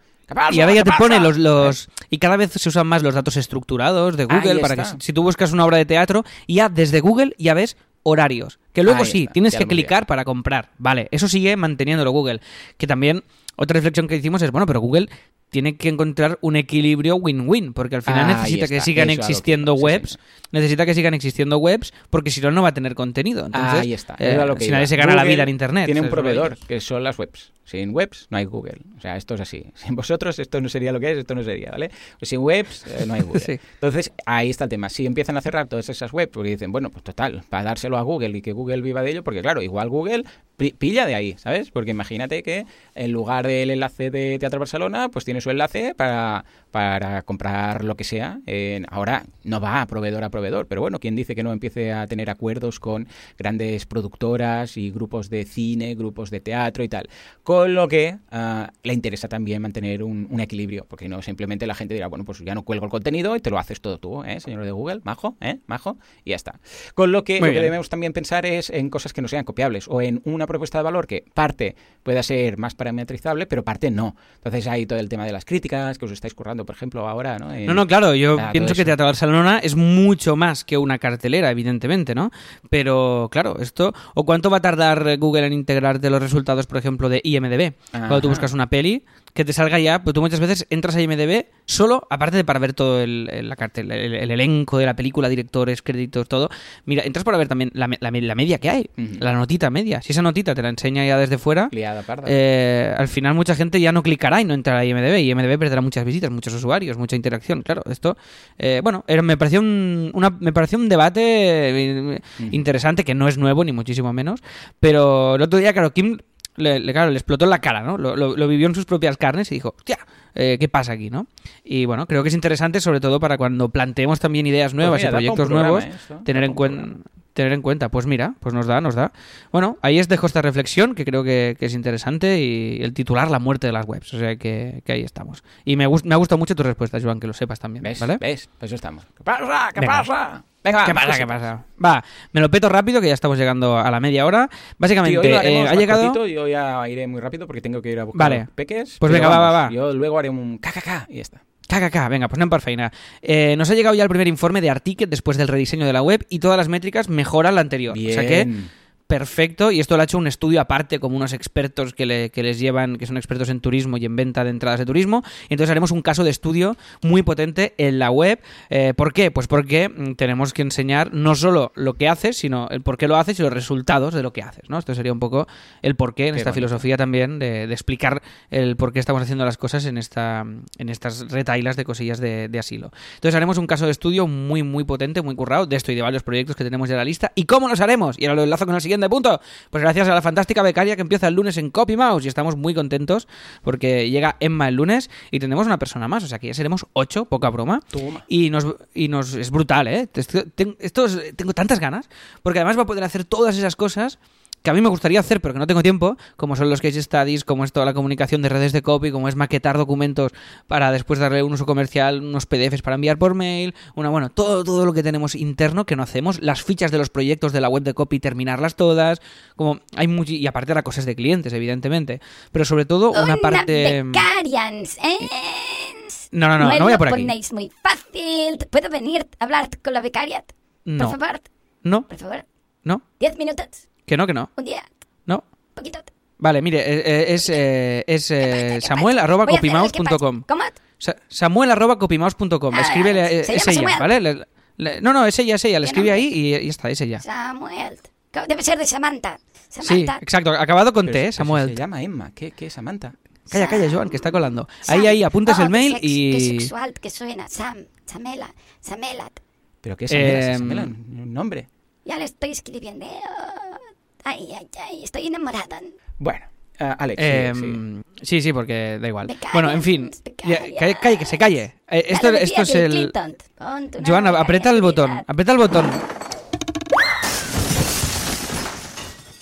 Y ahora ya ¿Qué te pone los, los... Y cada vez se usan más los datos estructurados de Google Ahí para que está. si tú buscas una obra de teatro, ya desde Google ya ves horarios. Que luego Ahí sí, está, tienes que clicar para comprar. Vale, eso sigue manteniéndolo Google. Que también, otra reflexión que hicimos es, bueno, pero Google tiene que encontrar un equilibrio win-win, porque al final Ahí necesita que sigan eso existiendo webs, sí. necesita que sigan existiendo webs, porque si no, no va a tener contenido. Entonces, Ahí está. eh, lo que si nadie se gana la vida en Internet. Tiene un proveedor, que son las webs. Sin webs no hay Google. O sea, esto es así. Sin vosotros esto no sería lo que es, esto no sería, ¿vale? Pues sin webs eh, no hay Google. Sí. Entonces, ahí está el tema. Si empiezan a cerrar todas esas webs, porque dicen, bueno, pues total, para dárselo a Google y que Google viva de ello, porque claro, igual Google pi- pilla de ahí, ¿sabes? Porque imagínate que en lugar del enlace de Teatro Barcelona, pues tiene su enlace para, para comprar lo que sea. Ahora no va a proveedor a proveedor, pero bueno, ¿quién dice que no empiece a tener acuerdos con grandes productoras y grupos de cine, grupos de teatro y tal? Con lo que ah, le interesa también mantener un, un equilibrio, porque no simplemente la gente dirá, bueno, pues ya no cuelgo el contenido y te lo haces todo tú, ¿eh, señor de Google? Majo, ¿eh? Majo, y ya está. Con lo que, Muy lo que bien. debemos también pensar es en cosas que no sean copiables o en una propuesta de valor que parte pueda ser más parametrizable, pero parte no. Entonces hay todo el tema de las críticas que os estáis currando, por ejemplo, ahora, ¿no? En- No, no, claro, yo Ah, pienso que. Teatro Barcelona es mucho más que una cartelera, evidentemente, ¿no? Pero, claro, esto... ¿O cuánto va a tardar Google en integrarte los resultados, por ejemplo, de IMDB? Cuando tú buscas una peli, que te salga ya, pues tú muchas veces entras a IMDB solo, aparte de para ver todo el, el- la cartel, el, el elenco de la película, directores, créditos, todo. Mira, entras para ver también la, la me- la media que hay, la notita media. Si esa notita te la enseña ya desde fuera... Liada. Eh, al final mucha gente ya no clicará y no entrará a IMDB y IMDB perderá muchas visitas, muchos usuarios, mucha interacción. Claro, esto, eh, bueno, era- me pareció un, una, me pareció un debate eh, interesante que no es nuevo ni muchísimo menos, pero el otro día, claro, Kim le, le- claro, le explotó en la cara, ¿no? Lo, lo- lo vivió en sus propias carnes y dijo, hostia, eh, ¿qué pasa aquí, no? Y bueno, creo que es interesante sobre todo para cuando planteemos también ideas nuevas Pues mira, y proyectos nuevos, tener en cuenta tener en cuenta. Pues mira, pues nos da, nos da. Bueno, ahí os dejo esta reflexión que creo que, que es interesante y el titular La muerte de las webs. O sea que, que ahí estamos. Y me, me ha gustado mucho tu respuesta, Joan, que lo sepas también. ¿Ves? ¿Vale? ¿Ves? Pues eso estamos. ¿Qué pasa? ¿Qué Venga. pasa? Venga, ¿Qué más pasa? ¿Qué pasa? Va, me lo peto rápido que ya estamos llegando a la media hora. Básicamente, hoy eh, ha llegado. yo ya iré muy rápido porque tengo que ir a buscar Vale. peques. Pues venga, va, va, vamos, va. Yo luego haré un KKK y ya está. KKK, venga, pues no por feina. Eh, nos ha llegado ya el primer informe de Articket después del rediseño de la web y todas las métricas mejoran la anterior. Bien. O sea que perfecto y esto lo ha hecho un estudio aparte como unos expertos que, le- que les llevan, que son expertos en turismo y en venta de entradas de turismo. Y entonces haremos un caso de estudio muy potente en la web. Eh, ¿Por qué? Pues porque mm, tenemos que enseñar no solo lo que haces, sino el por qué lo haces y los resultados de lo que haces. ¿no? Esto sería un poco el porqué en Qué esta bonito. filosofía también de, de explicar el por qué estamos haciendo las cosas en, esta, en estas retailas de cosillas de, de asilo. Entonces haremos un caso de estudio muy, muy potente, muy currado, de esto y de varios proyectos que tenemos ya en la lista. ¿Y cómo los haremos? Y ahora lo enlazo con el siguiente punto. Pues gracias a la fantástica becaria que empieza el lunes en Copy Mouse y estamos muy contentos porque llega Emma el lunes y tendremos una persona más, o sea que ya seremos ocho, poca broma. Toma. Y nos, y nos es brutal, ¿eh? Esto, ten- esto es- tengo tantas ganas, porque además va a poder hacer todas esas cosas que a mí me gustaría hacer, pero que no tengo tiempo, como son los case studies, como es toda la comunicación de redes de copy, como es maquetar documentos para después darle un uso comercial, unos PDFs para enviar por mail, una bueno, todo, todo lo que tenemos interno que no hacemos, las fichas de los proyectos de la web de copy, terminarlas todas, como hay mucho, y aparte las cosas de clientes, evidentemente, pero sobre todo una parte... becarians, ¿eh? No, no, no, no voy a por aquí. ponéis muy fácil. ¿Puedo venir a hablar con la becaria? No, Por favor, no, por favor. no, Diez minutos, que no, que no, un día, no. poquito. Vale, mire, eh, eh, es, eh, es eh, samuel arroba. Sa- Samuel arroba copymouse.com. Ah, Escríbele, es ella, Samuel. ¿vale? Le- le- no, no, es ella, es ella. Le ¿Qué escribe nombre? ahí y, y ya está, es ella. Samuel. Debe ser de Samantha. Sí, Samantha. exacto. Acabado con Pero T, ¿eh? Samuel. Se llama Emma. ¿Qué, qué es Samantha? Calla, calla. Joan, que está colando. Sam. Ahí, ahí, apuntas Oh, el qué mail sex- Qué y... sexual que suena. Sam, Samela, Samelat. ¿Pero qué es Samela? Em, un nombre. Ya le estoy escribiendo. Ay, ay, ay, estoy enamorada. Bueno, ah, Alex, sí, Em, sí. sí, sí, porque da igual. Bueno, en fin. calle, calle, que se calle. Eh, esto, esto es el... Joan, aprieta el botón. Aprieta el botón.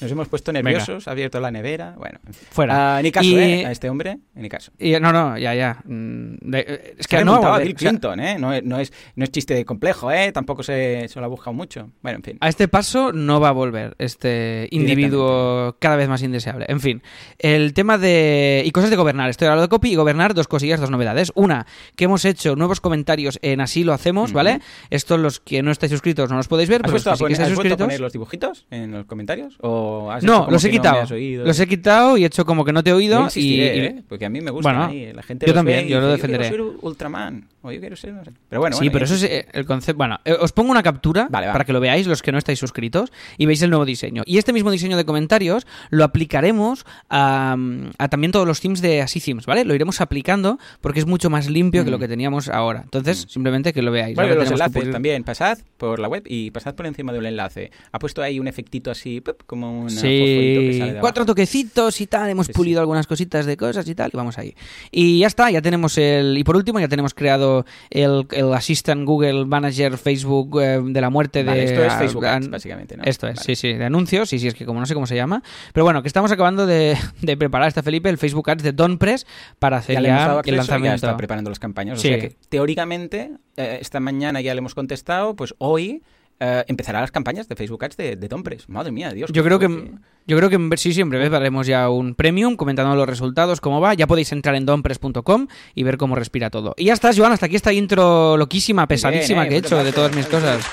Nos hemos puesto nerviosos, ha abierto la nevera. Bueno. Fuera. Ah, ni caso, Y- ¿eh? A este hombre, ni caso. Y, no, no, ya, ya. Mm, de- eh, es Que que no a. Bill O sea, Clinton, ¿eh? No, es- no es, no es chiste de complejo, ¿eh? Tampoco se, se lo ha buscado mucho. Bueno, en fin. A este paso no va a volver este individuo cada vez más indeseable. En fin, el tema de... Y cosas de gobernar. Estoy hablando de copy y gobernar, dos cosillas, dos novedades. Una, que hemos hecho nuevos comentarios en Así lo hacemos, ¿vale? Estos los que no estáis suscritos no los podéis ver, ¿Has, pero los puesto que a sí que poner, estáis has vuelto a suscritos... poner los dibujitos en los comentarios? ¿O has No, los he no quitado. oído? los he quitado y he hecho como que no te he oído y... ¿eh? Porque a mí me gusta Bueno, ahí, La gente yo también, yo lo dice, defenderé. Yo quiero ser Ultraman. O yo quiero ser... No sé. Pero bueno, sí, bueno, pero eso es eh, el concepto. Bueno, eh, os pongo una captura Vale, para que lo veáis los que no estáis suscritos y veis el nuevo diseño. Y este mismo diseño de comentarios lo aplicaremos a, a también todos los themes de Así Themes, ¿vale? Lo iremos aplicando porque es mucho más limpio que lo Mm. que teníamos ahora. Entonces, simplemente que lo veáis. Bueno, los enlaces también. Pasad por la web y pasad por encima del enlace. Ha puesto ahí un efectito así, como un fosforito que Sí, sale de cuatro toquecitos y tal, hemos Sí, pulido sí. algunas cositas de cosas y tal, y vamos ahí. Y ya está, ya tenemos el... Y por último, ya tenemos creado el, el Assistant Google Manager Facebook eh, de la muerte Vale, de... esto es Facebook básicamente, ¿no? Esto es, Vale. sí, sí, de anuncios, sí, sí, es que como no sé cómo se llama. Pero bueno, que estamos acabando de, de preparar, está Felipe, el Facebook Ads de Donpress para hacer Ya el y ya lanzamiento. está preparando las campañas. O sea que, teóricamente, eh, esta mañana ya le hemos contestado, pues hoy eh, empezará las campañas de Facebook Ads de, de Donpress. Madre mía, Dios. Yo creo que yo creo que en- sí, sí, en breve haremos ya un premium comentando los resultados, cómo va. Ya podéis entrar en donpress.com y ver cómo respira todo. Y ya estás, Joan, hasta aquí esta intro loquísima, pesadísima Bien, que he eh, hecho de todas mis cosas.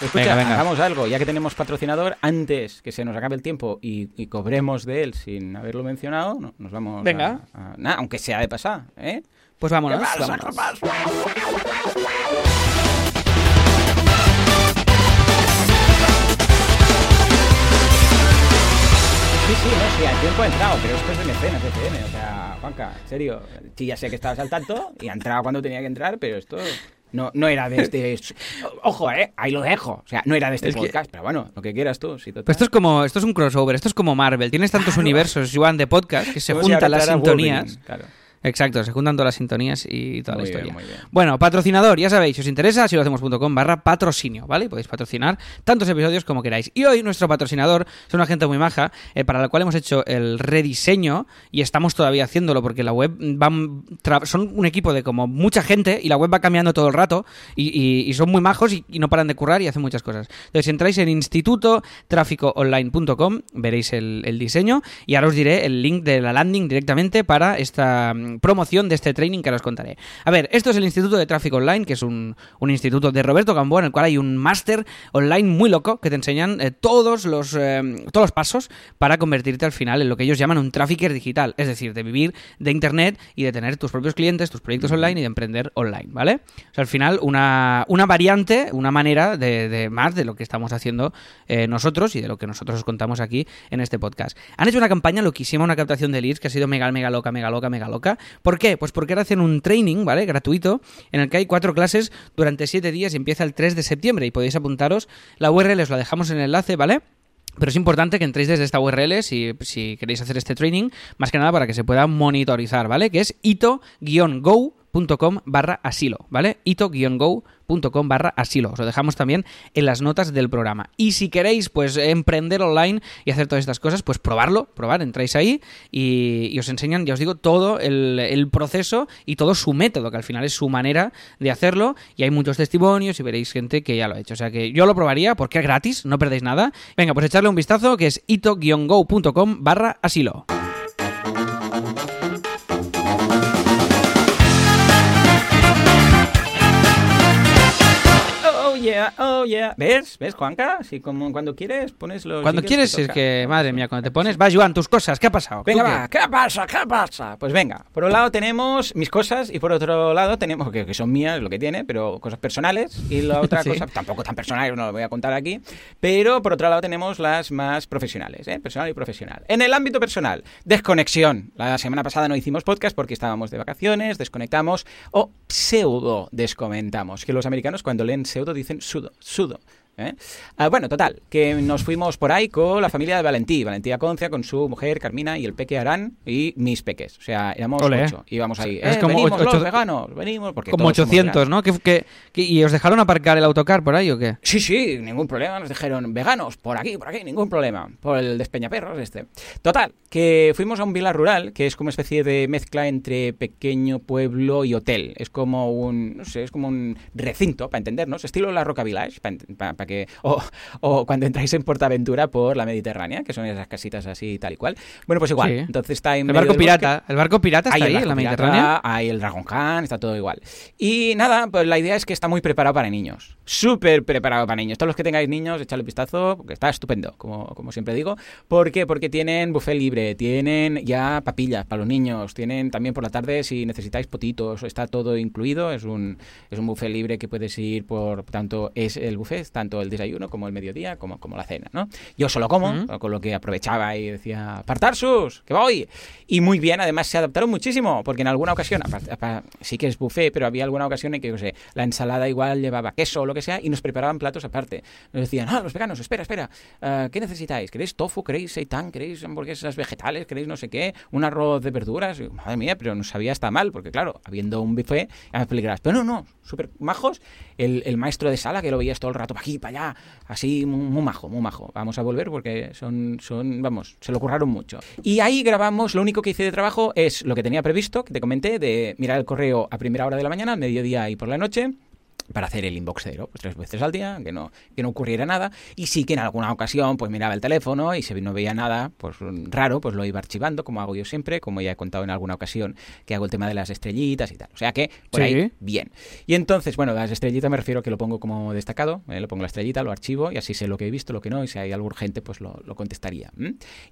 Escucha, Venga, venga. hagamos algo, ya que tenemos patrocinador, antes que se nos acabe el tiempo y, y cobremos de él sin haberlo mencionado, no- nos vamos Venga. a... a- nah, aunque sea de pasar, ¿eh? Pues vámonos. Vámonos. Sí, no, sí, tiempo ha entrado, pero esto es de mecenas de FM, o sea, Juanca, en serio, sí, ya sé que estabas al tanto y ha entrado cuando tenía que entrar, pero esto no, no era de este... Ojo, eh, ahí lo dejo, o sea, no era de este Es que- podcast, pero bueno, lo que quieras tú. Pues esto es como esto es un crossover, esto es como Marvel. Tienes tantos universos, Joan, de podcast que se si juntan las sintonías. Wolverine, Claro. Exacto, se juntan todas las sintonías y toda Muy la bien, historia. muy bien. Bueno, patrocinador, ya sabéis, si os interesa, si lo hacemos.com barra patrocinio, ¿vale? Podéis patrocinar tantos episodios como queráis. Y hoy nuestro patrocinador es una gente muy maja, eh, para la cual hemos hecho el rediseño y estamos todavía haciéndolo porque la web tra- son un equipo de como mucha gente y la web va cambiando todo el rato y, y- y son muy majos y, y no paran de currar y hacen muchas cosas. Entonces, si entráis en institutotraficoonline.com, veréis el, el diseño y ahora os diré el link de la landing directamente para esta mm, promoción de este training que ahora os contaré. A ver, esto es el Instituto de Tráfico Online, que es un, un instituto de Roberto Gamboa, en el cual hay un máster online muy loco que te enseñan eh, todos, los, eh, todos los pasos para convertirte al final en lo que ellos llaman un trafficker digital, es decir, de vivir de Internet y de tener tus propios clientes, tus proyectos online y de emprender online, ¿vale? O sea, al final una, una variante, una manera de, de más de lo que estamos haciendo eh, nosotros y de lo que nosotros os contamos aquí en este podcast. Han hecho una campaña loquísima, una captación de leads que ha sido mega, mega loca, mega loca, mega loca. ¿Por qué? Pues porque ahora hacen un training, ¿vale? Gratuito, en el que hay cuatro clases durante siete días y empieza el 3 de septiembre y podéis apuntaros. La URL os la dejamos en el enlace, ¿vale? Pero es importante que entréis desde esta URL si, queréis hacer este training, más que nada para que se pueda monitorizar, ¿vale? Que es ito-go.com barra asilo, ¿vale? ito-go.com barra asilo. Os lo dejamos también en las notas del programa. Y si queréis, pues, emprender online y hacer todas estas cosas, pues probarlo, probar, entráis ahí y, os enseñan, ya os digo, todo el, el proceso y todo su método, que al final es su manera de hacerlo. Y hay muchos testimonios y veréis gente que ya lo ha hecho. O sea que yo lo probaría porque es gratis, no perdéis nada. Venga, pues echarle un vistazo que es ito-go.com barra asilo. Yeah, oh yeah. ¿Ves? ¿Ves, Juanca? Si como cuando quieres pones los. Cuando quieres, que es que, madre mía, cuando te pones, va, Joan, tus cosas, ¿qué ha pasado? Venga, ¿Tú va, ¿qué pasa? ¿Qué pasa? Pues venga, por un lado tenemos mis cosas y por otro lado tenemos, que, que son mías, lo que tiene, pero cosas personales. Y la otra Sí. cosa, tampoco tan personales, no lo voy a contar aquí. Pero por otro lado tenemos las más profesionales, ¿eh? Personal y profesional. En el ámbito personal, desconexión. La semana pasada no hicimos podcast porque estábamos de vacaciones, desconectamos o pseudo descomentamos. Que los americanos cuando leen pseudo dicen suda, suda ¿eh? Ah, bueno, total, que nos fuimos por ahí con la familia de Valentí, Valentí Aconcia, con su mujer Carmina y el peque Arán y mis peques. O sea, éramos Ole. ocho. Íbamos ahí. Es "Eh, como venimos ocho- los veganos, venimos. Porque Como todos somos 800, veganos. ¿no? ¿Que, que- que- ¿Y os dejaron aparcar el autocar por ahí o qué? Sí, sí, ningún problema. Nos dijeron veganos, por aquí, por aquí, ningún problema. Por el despeñaperros este. Total, que fuimos a un vila rural, que es como una especie de mezcla entre pequeño pueblo y hotel. Es como un, no sé, es como un recinto, para entendernos, estilo la Roca Village, para que... O, o cuando entráis en Portaventura por la Mediterránea, que son esas casitas así tal y cual. Bueno, pues igual. Sí. Entonces está en El barco pirata. El barco pirata está el ahí, en la barco pirata, Mediterránea. Hay el Dragon Khan, está todo igual. Y nada, pues la idea es que está muy preparado para niños. Súper preparado para niños. Todos los que tengáis niños, echadle un vistazo, porque está estupendo, como, como siempre digo. ¿Por qué? Porque tienen buffet libre, tienen ya papillas para los niños, tienen también por la tarde si necesitáis potitos, está todo incluido. Es un, es un buffet libre que puedes ir por, tanto es el buffet, tanto el desayuno como el mediodía, como, como la cena, ¿no? Yo solo como, Ujú. con lo que aprovechaba y decía, ¡Partarsus! ¡Que voy! Y muy bien, además se adaptaron muchísimo, porque en alguna ocasión, aparte- apa- sí que es buffet, pero había alguna ocasión en que, yo sé, la ensalada igual llevaba queso o lo que sea, y nos preparaban platos aparte. Nos decían, ah, los veganos, espera, espera, ah, ¿qué necesitáis? ¿Queréis tofu? ¿Queréis seitan? ¿Queréis hamburguesas vegetales? ¿Queréis no sé qué? ¿Un arroz de verduras? Y, madre mía, pero nos sabía hasta mal, porque claro, habiendo un buffet, ya me explicarás, pero no, no, súper majos. El, el maestro de sala, que lo veías todo el rato para aquí, allá, así, muy, muy majo, muy majo. Vamos a volver porque son, son, vamos, se lo curraron mucho. Y ahí grabamos, lo único que hice de trabajo es lo que tenía previsto, que te comenté, de mirar el correo a primera hora de la mañana, al mediodía y por la noche para hacer el inbox cero, pues tres veces al día, que no, que no ocurriera nada, y sí que en alguna ocasión pues miraba el teléfono y si no veía nada, pues raro, pues lo iba archivando, como hago yo siempre, como ya he contado en alguna ocasión, que hago el tema de las estrellitas y tal. O sea que, por Sí. ahí, bien. Y entonces, bueno, las estrellitas me refiero que lo pongo como destacado, ¿eh? lo pongo la estrellita, lo archivo y así sé lo que he visto, lo que no, y si hay algo urgente, pues lo, lo contestaría.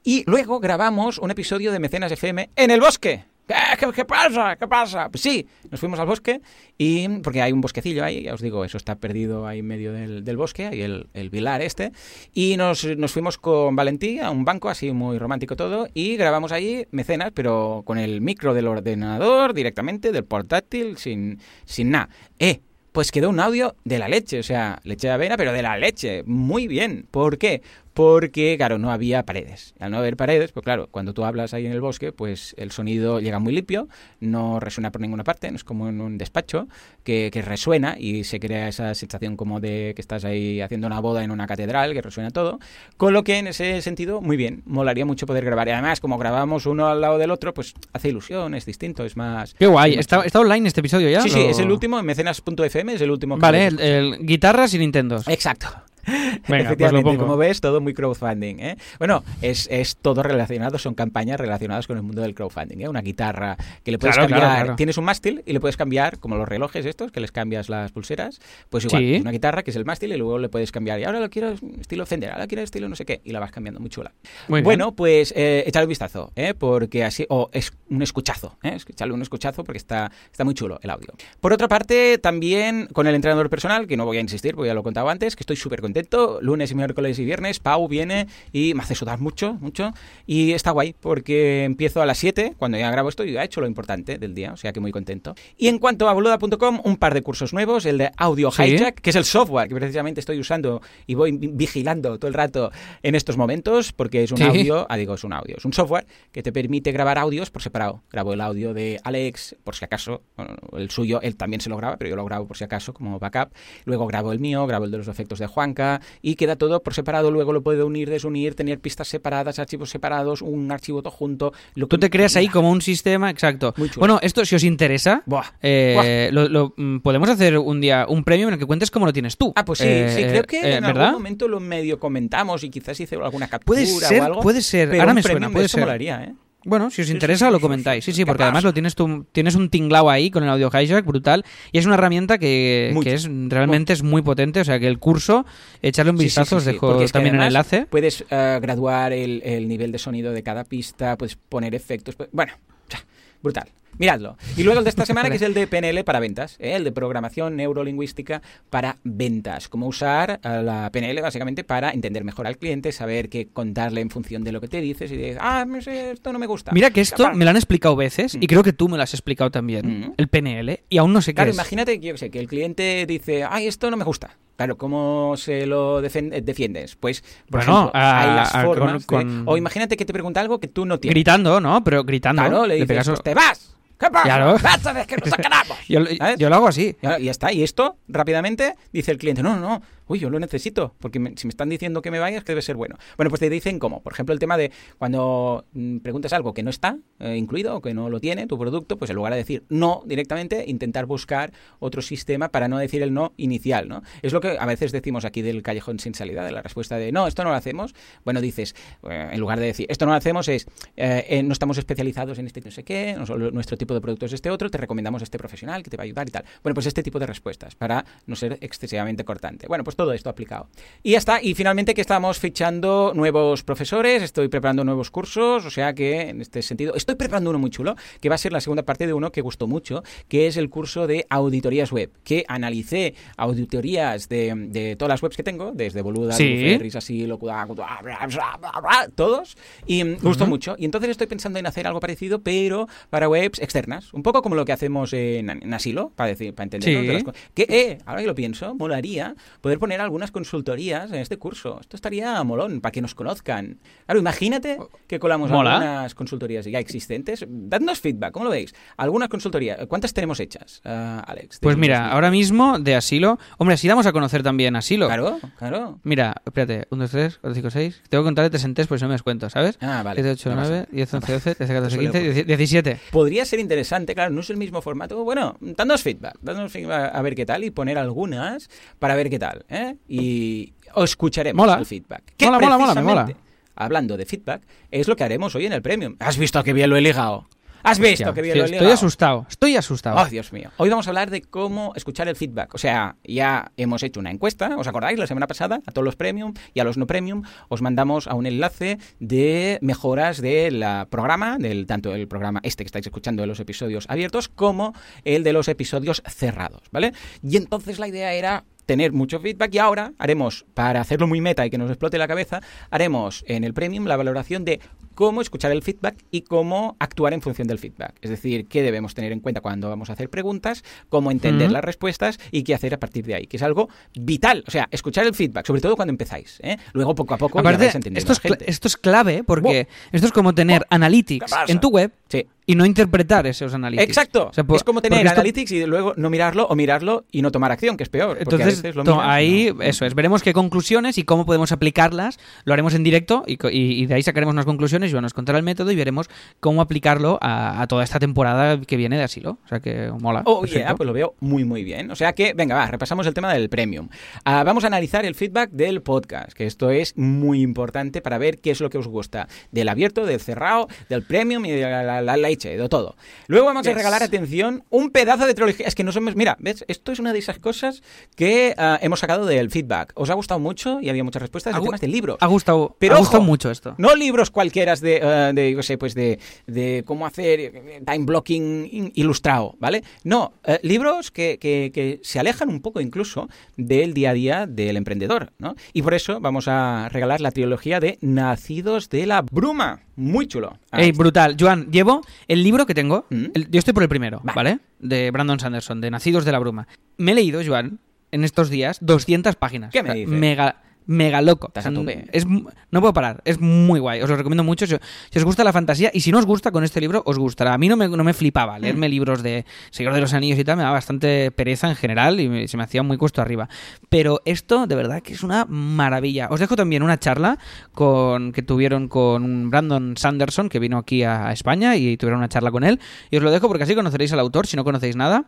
Y luego grabamos un episodio de Mecenas FM en el bosque. ¿Qué, pasa? ¿Qué pasa? Pues sí, nos fuimos al bosque y porque hay un bosquecillo ahí, ya os digo, eso está perdido ahí en medio del, del bosque, hay el, el vilar este, y nos, nos fuimos con Valentí a un banco así muy romántico todo y grabamos ahí mecenas, pero con el micro del ordenador directamente, del portátil, sin, sin nada. ¡Eh! Pues quedó un audio de la leche, o sea, leche de avena, pero de la leche. Muy bien. ¿Por qué? Porque, claro, no había paredes. Al no haber paredes, pues claro, cuando tú hablas ahí en el bosque, pues el sonido llega muy limpio, no resuena por ninguna parte, no es como en un despacho, que, que resuena y se crea esa sensación como de que estás ahí haciendo una boda en una catedral, que resuena todo. Con lo que en ese sentido, muy bien, molaría mucho poder grabar. Y además, como grabamos uno al lado del otro, pues hace ilusión, es distinto, es más... Qué guay. es ¿Está, está online este episodio ya? Sí, sí, es el último en mecenas.fm, es el último que Vale, el, el- guitarras y Nintendos. Exacto. Venga, pues Efectivamente, como ves, todo muy crowdfunding. ¿eh? Bueno, es, es todo relacionado, son campañas relacionadas con el mundo del crowdfunding. ¿eh? Una guitarra que le puedes Claro, cambiar. claro, claro. Tienes un mástil y le puedes cambiar, como los relojes estos, que les cambias las pulseras. Pues igual, Sí. una guitarra que es el mástil y luego le puedes cambiar. Y ahora lo quiero estilo Fender, ahora lo quiero estilo no sé qué. Y la vas cambiando muy chula. Muy bien. bueno, pues eh, echadle un vistazo, ¿eh? porque así, o es un escuchazo, ¿eh? echarle un escuchazo porque está, está muy chulo el audio. Por otra parte, también con el entrenador personal, que no voy a insistir, porque ya lo he contado antes, que estoy súper contento. Lunes y miércoles y viernes, Pau viene y me hace sudar mucho, mucho. Y está guay, porque empiezo a las 7, cuando ya grabo esto, y ya he hecho lo importante del día, o sea que muy contento. Y en cuanto a boluda.com, un par de cursos nuevos, el de Audio Sí. Hijack, que es el software que precisamente estoy usando y voy vi- vigilando todo el rato en estos momentos, porque es un Sí. audio, ah, digo, es un audio, es un software que te permite grabar audios por separado. Grabo el audio de Alex, por si acaso, bueno, el suyo, él también se lo graba, pero yo lo grabo por si acaso como backup. Luego grabo el mío, grabo el de los efectos de Juanca y queda todo por separado. Luego lo puedo unir, desunir, tener pistas separadas, archivos separados, un archivo todo junto. Lo Tú te creas ahí como un sistema, exacto. Bueno, esto si os interesa, Buah, eh, lo- lo- mm, podemos hacer un día un premio en el que cuentes cómo lo tienes tú. Ah, pues sí, Eh, sí, creo que eh, en ¿verdad? algún momento lo medio comentamos y quizás hice alguna captura Puede ser, o algo. puede ser. Ahora un me suena, de puede ser. molaría, ¿eh? Bueno, si os interesa sí, lo comentáis. sí, Sí, porque ¿Qué además lo tienes tú, tienes un tinglao ahí con el audio hijack brutal y es una herramienta que, que es realmente es muy potente, o sea que el curso echarle un vistazo os dejo porque es que también el enlace. Puedes eh, graduar el, el nivel de sonido de cada pista, puedes poner efectos. Bueno, brutal. Miradlo. Y luego el de esta semana, que es el de PNL para ventas, ¿eh? el de programación neurolingüística para ventas. Cómo usar eh, la PNL básicamente para entender mejor al cliente, saber qué contarle en función de lo que te dices y de, ah, esto no me gusta. Mira que esto Capaz. me lo han explicado veces y Mm. creo que tú me lo has explicado también, Mm. el PNL, y aún no sé qué Claro, es. imagínate que, yo qué sé, que el cliente dice, ay, esto no me gusta. Claro, ¿cómo se lo eh, defiendes? Pues, por Bueno, ejemplo, a- hay las a- con- formas de- con- O imagínate que te pregunta algo que tú no tienes. Gritando, ¿no? Pero gritando. Claro, le dices, pues te vas. ¿Qué pasa? Claro. Vas a ver que nos yo, yo lo hago así. Y ya está. Y esto, rápidamente, dice el cliente, no, no, no, uy, yo lo necesito, porque me- si me están diciendo que me vayas, que debe ser bueno. Bueno, pues te dicen cómo. Por ejemplo, el tema de cuando mm, preguntas algo que no está eh, incluido o que no lo tiene tu producto, pues en lugar de decir no directamente, intentar buscar otro sistema para no decir el no inicial, ¿no? Es lo que a veces decimos aquí del callejón sin salida, de la respuesta de no, esto no lo hacemos. Bueno, dices, eh, en lugar de decir esto no lo hacemos, es eh, eh, no estamos especializados en este no sé qué, no nuestro tipo de producto es este otro, te recomendamos este profesional que te va a ayudar y tal. Bueno, pues este tipo de respuestas para no ser excesivamente cortante. Bueno, pues todo esto aplicado. Y ya está. Y finalmente que estamos fichando nuevos profesores, estoy preparando nuevos cursos, o sea que en este sentido estoy preparando uno muy chulo, que va a ser la segunda parte de uno que gustó mucho, que es el curso de auditorías web, que analicé auditorías de, de todas las webs que tengo, desde Boluda, Sí. Ferris, así, bla, todos, y mm, gustó mucho. Y entonces estoy pensando en hacer algo parecido, pero para webs externas, un poco como lo que hacemos en, en Asilo, para decir, para entender. Sí. Que, eh, ahora que lo pienso, molaría poder poner algunas consultorías en este curso. Esto estaría molón, para que nos conozcan. Claro, imagínate que colamos Mola. algunas consultorías ya existentes. Dadnos feedback, ¿cómo lo veis? Algunas consultorías, ¿cuántas tenemos hechas, ah, Alex? Pues mira, 2000. ahora mismo de asilo. Hombre, así damos a conocer también asilo. Claro, claro. Mira, espérate, 1, 2, 3, 4, 5, 6. Tengo que contar de tres en tres, pues no me descuento, ¿sabes? Ah, vale. 7, 8, No pasa 9, 10, 11, 12, 13, 14, suele 15, 10, 17. Podría ser interesante, claro, no es el mismo formato. Bueno, dándonos feedback, dándonos feedback a ver qué tal y poner algunas para ver qué tal. ¿Eh? Y os escucharemos Mola. el feedback. Que Mola, mola, mola, me mola. Hablando de feedback, es lo que haremos hoy en el Premium. ¿Has visto qué bien lo he ligado? ¿Has visto qué bien lo he estoy ligado? asustado, estoy asustado. Oh, Dios mío. Hoy vamos a hablar de cómo escuchar el feedback. O sea, ya hemos hecho una encuesta, ¿os acordáis? La semana pasada, a todos los premium y a los no premium, os mandamos a un enlace de mejoras del programa, del tanto el programa este que estáis escuchando de los episodios abiertos, como el de los episodios cerrados, ¿vale? Y entonces la idea era tener mucho feedback y ahora haremos, para hacerlo muy meta y que nos explote la cabeza, haremos en el premium la valoración de cómo escuchar el feedback y cómo actuar en función del feedback. Es decir, qué debemos tener en cuenta cuando vamos a hacer preguntas, cómo entender las respuestas y qué hacer a partir de ahí, que es algo vital. O sea, escuchar el feedback, sobre todo cuando empezáis. ¿eh? Luego, poco a poco, ya Aparte, vais entendiendo esto es, esto clave porque esto es como tener ¿Qué analytics en tu web Sí. y no interpretar esos analytics. Exacto. O sea, po- es como tener esto- analytics y luego no mirarlo o mirarlo y no tomar acción, que es peor. Entonces, lo miras, ahí, no. eso es, veremos qué conclusiones y cómo podemos aplicarlas. Lo haremos en directo y, y- y de ahí sacaremos unas conclusiones. Yo nos contará el método y veremos cómo aplicarlo a, a toda esta temporada que viene de asilo. O sea que mola. Oh, yeah, pues lo veo muy, muy bien. O sea que, venga, va, repasamos el tema del premium. Ah, vamos a analizar el feedback del podcast, que esto es muy importante para ver qué es lo que os gusta del abierto, del cerrado, del premium y de la, la- la leche, de todo. Luego vamos a regalar, atención, un pedazo de trilogía. Es que no somos. Mira, ¿ves? Esto es una de esas cosas que ah, hemos sacado del feedback. ¿Os ha gustado mucho? Y había muchas respuestas de temas de libros. Ha gustado, Pero ha gustado ojo, mucho esto. No libros cualquiera de, eh, de yo sé, pues de, de cómo hacer eh, time blocking in- ilustrado, ¿vale? No, eh, libros que, que- que se alejan un poco incluso del día a día del emprendedor, ¿no? Y por eso vamos a regalar la trilogía de Nacidos de la Bruma. Muy chulo. Ah, Ey, brutal. Joan, llevo el libro que tengo. ¿Mm? el- yo estoy por el primero, Vale. ¿vale? De Brandon Sanderson, de Nacidos de la Bruma. Me he leído, Joan, en estos días, 200 páginas. ¿Qué me dices? Mega, mega loco. Estás O sea, a tope. es, no puedo parar. Es muy guay. Os lo recomiendo mucho. Si, si os gusta la fantasía y si no os gusta con este libro, os gustará. A mí no me, no me flipaba Mm. leerme libros de Señor de los Anillos y tal. Me daba bastante pereza en general y me- se me hacía muy cuesta arriba. Pero esto, de verdad, que es una maravilla. Os dejo también una charla con que tuvieron con Brandon Sanderson, que vino aquí a, a España y tuvieron una charla con él. Y os lo dejo porque así conoceréis al autor, si no conocéis nada.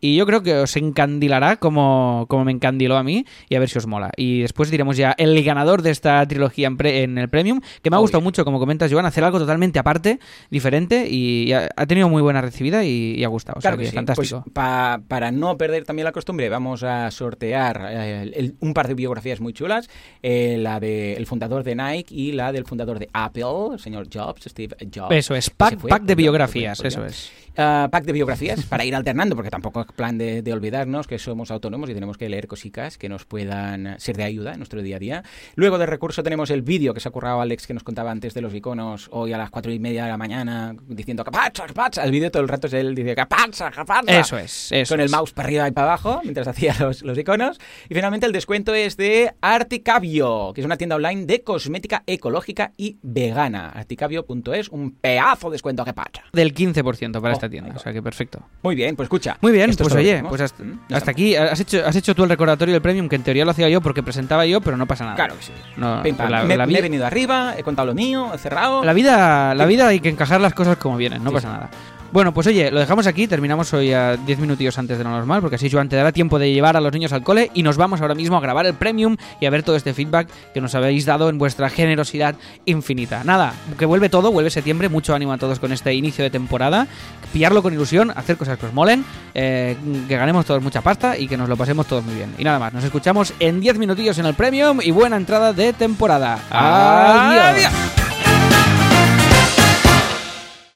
Y yo creo que os encandilará como, como me encandiló a mí y a ver si os mola. Y después diremos ya el ganador de esta trilogía en, pre- en el Premium, que me ha gustado mucho, como comentas, Joan, hacer algo totalmente aparte, diferente y ha, ha tenido muy buena recibida y, y ha gustado. O sea Claro que, que sí. fantástico. Pues pa- para no perder también la costumbre, vamos a sortear eh, el- un par de biografías muy chulas. eh, la del fundador de Nike y la del fundador de Apple, el señor Jobs, Steve Jobs. Eso es, pack, fue, pack de biografías, volvió, eso es. Ah, pack de biografías para ir alternando, porque tampoco es plan de, de olvidarnos que somos autónomos y tenemos que leer cositas que nos puedan ser de ayuda en nuestro día a día. Luego de recurso tenemos el vídeo que se ha currado Alex que nos contaba antes de los iconos hoy a las cuatro y media de la mañana diciendo que pasa. El vídeo todo el rato es él dice que pasa. Eso es, eso Con el es. mouse para arriba y para abajo mientras hacía los, los iconos. Y finalmente el descuento es de Articabio, que es una tienda online de cosmética ecológica y vegana. Articabio.es, un pedazo de descuento que pasa. Del 15% para Oh, esta tienda, o sea que perfecto. Muy bien, pues escucha. Muy bien, Esto pues oye, pues hasta, Mm, hasta aquí has hecho, has hecho tú el recordatorio del premium, que en teoría lo hacía yo porque presentaba yo, pero no pasa nada. Claro que sí. No, Pim, pam. la, me, la me vi- he venido arriba, he contado lo mío, he cerrado. la vida, la vida hay que encajar las cosas como vienen, no Sí, pasa sí. nada. Bueno, pues oye, lo dejamos aquí, terminamos hoy a 10 minutillos antes de lo normal, porque así Joan te dará tiempo de llevar a los niños al cole y nos vamos ahora mismo a grabar el premium y a ver todo este feedback que nos habéis dado en vuestra generosidad infinita. Nada, que vuelve todo, vuelve septiembre, mucho ánimo a todos con este inicio de temporada, pillarlo con ilusión, hacer cosas que os molen, eh, que ganemos todos mucha pasta y que nos lo pasemos todos muy bien. Y nada más, nos escuchamos en 10 minutillos en el premium y buena entrada de temporada. Adiós. Adiós.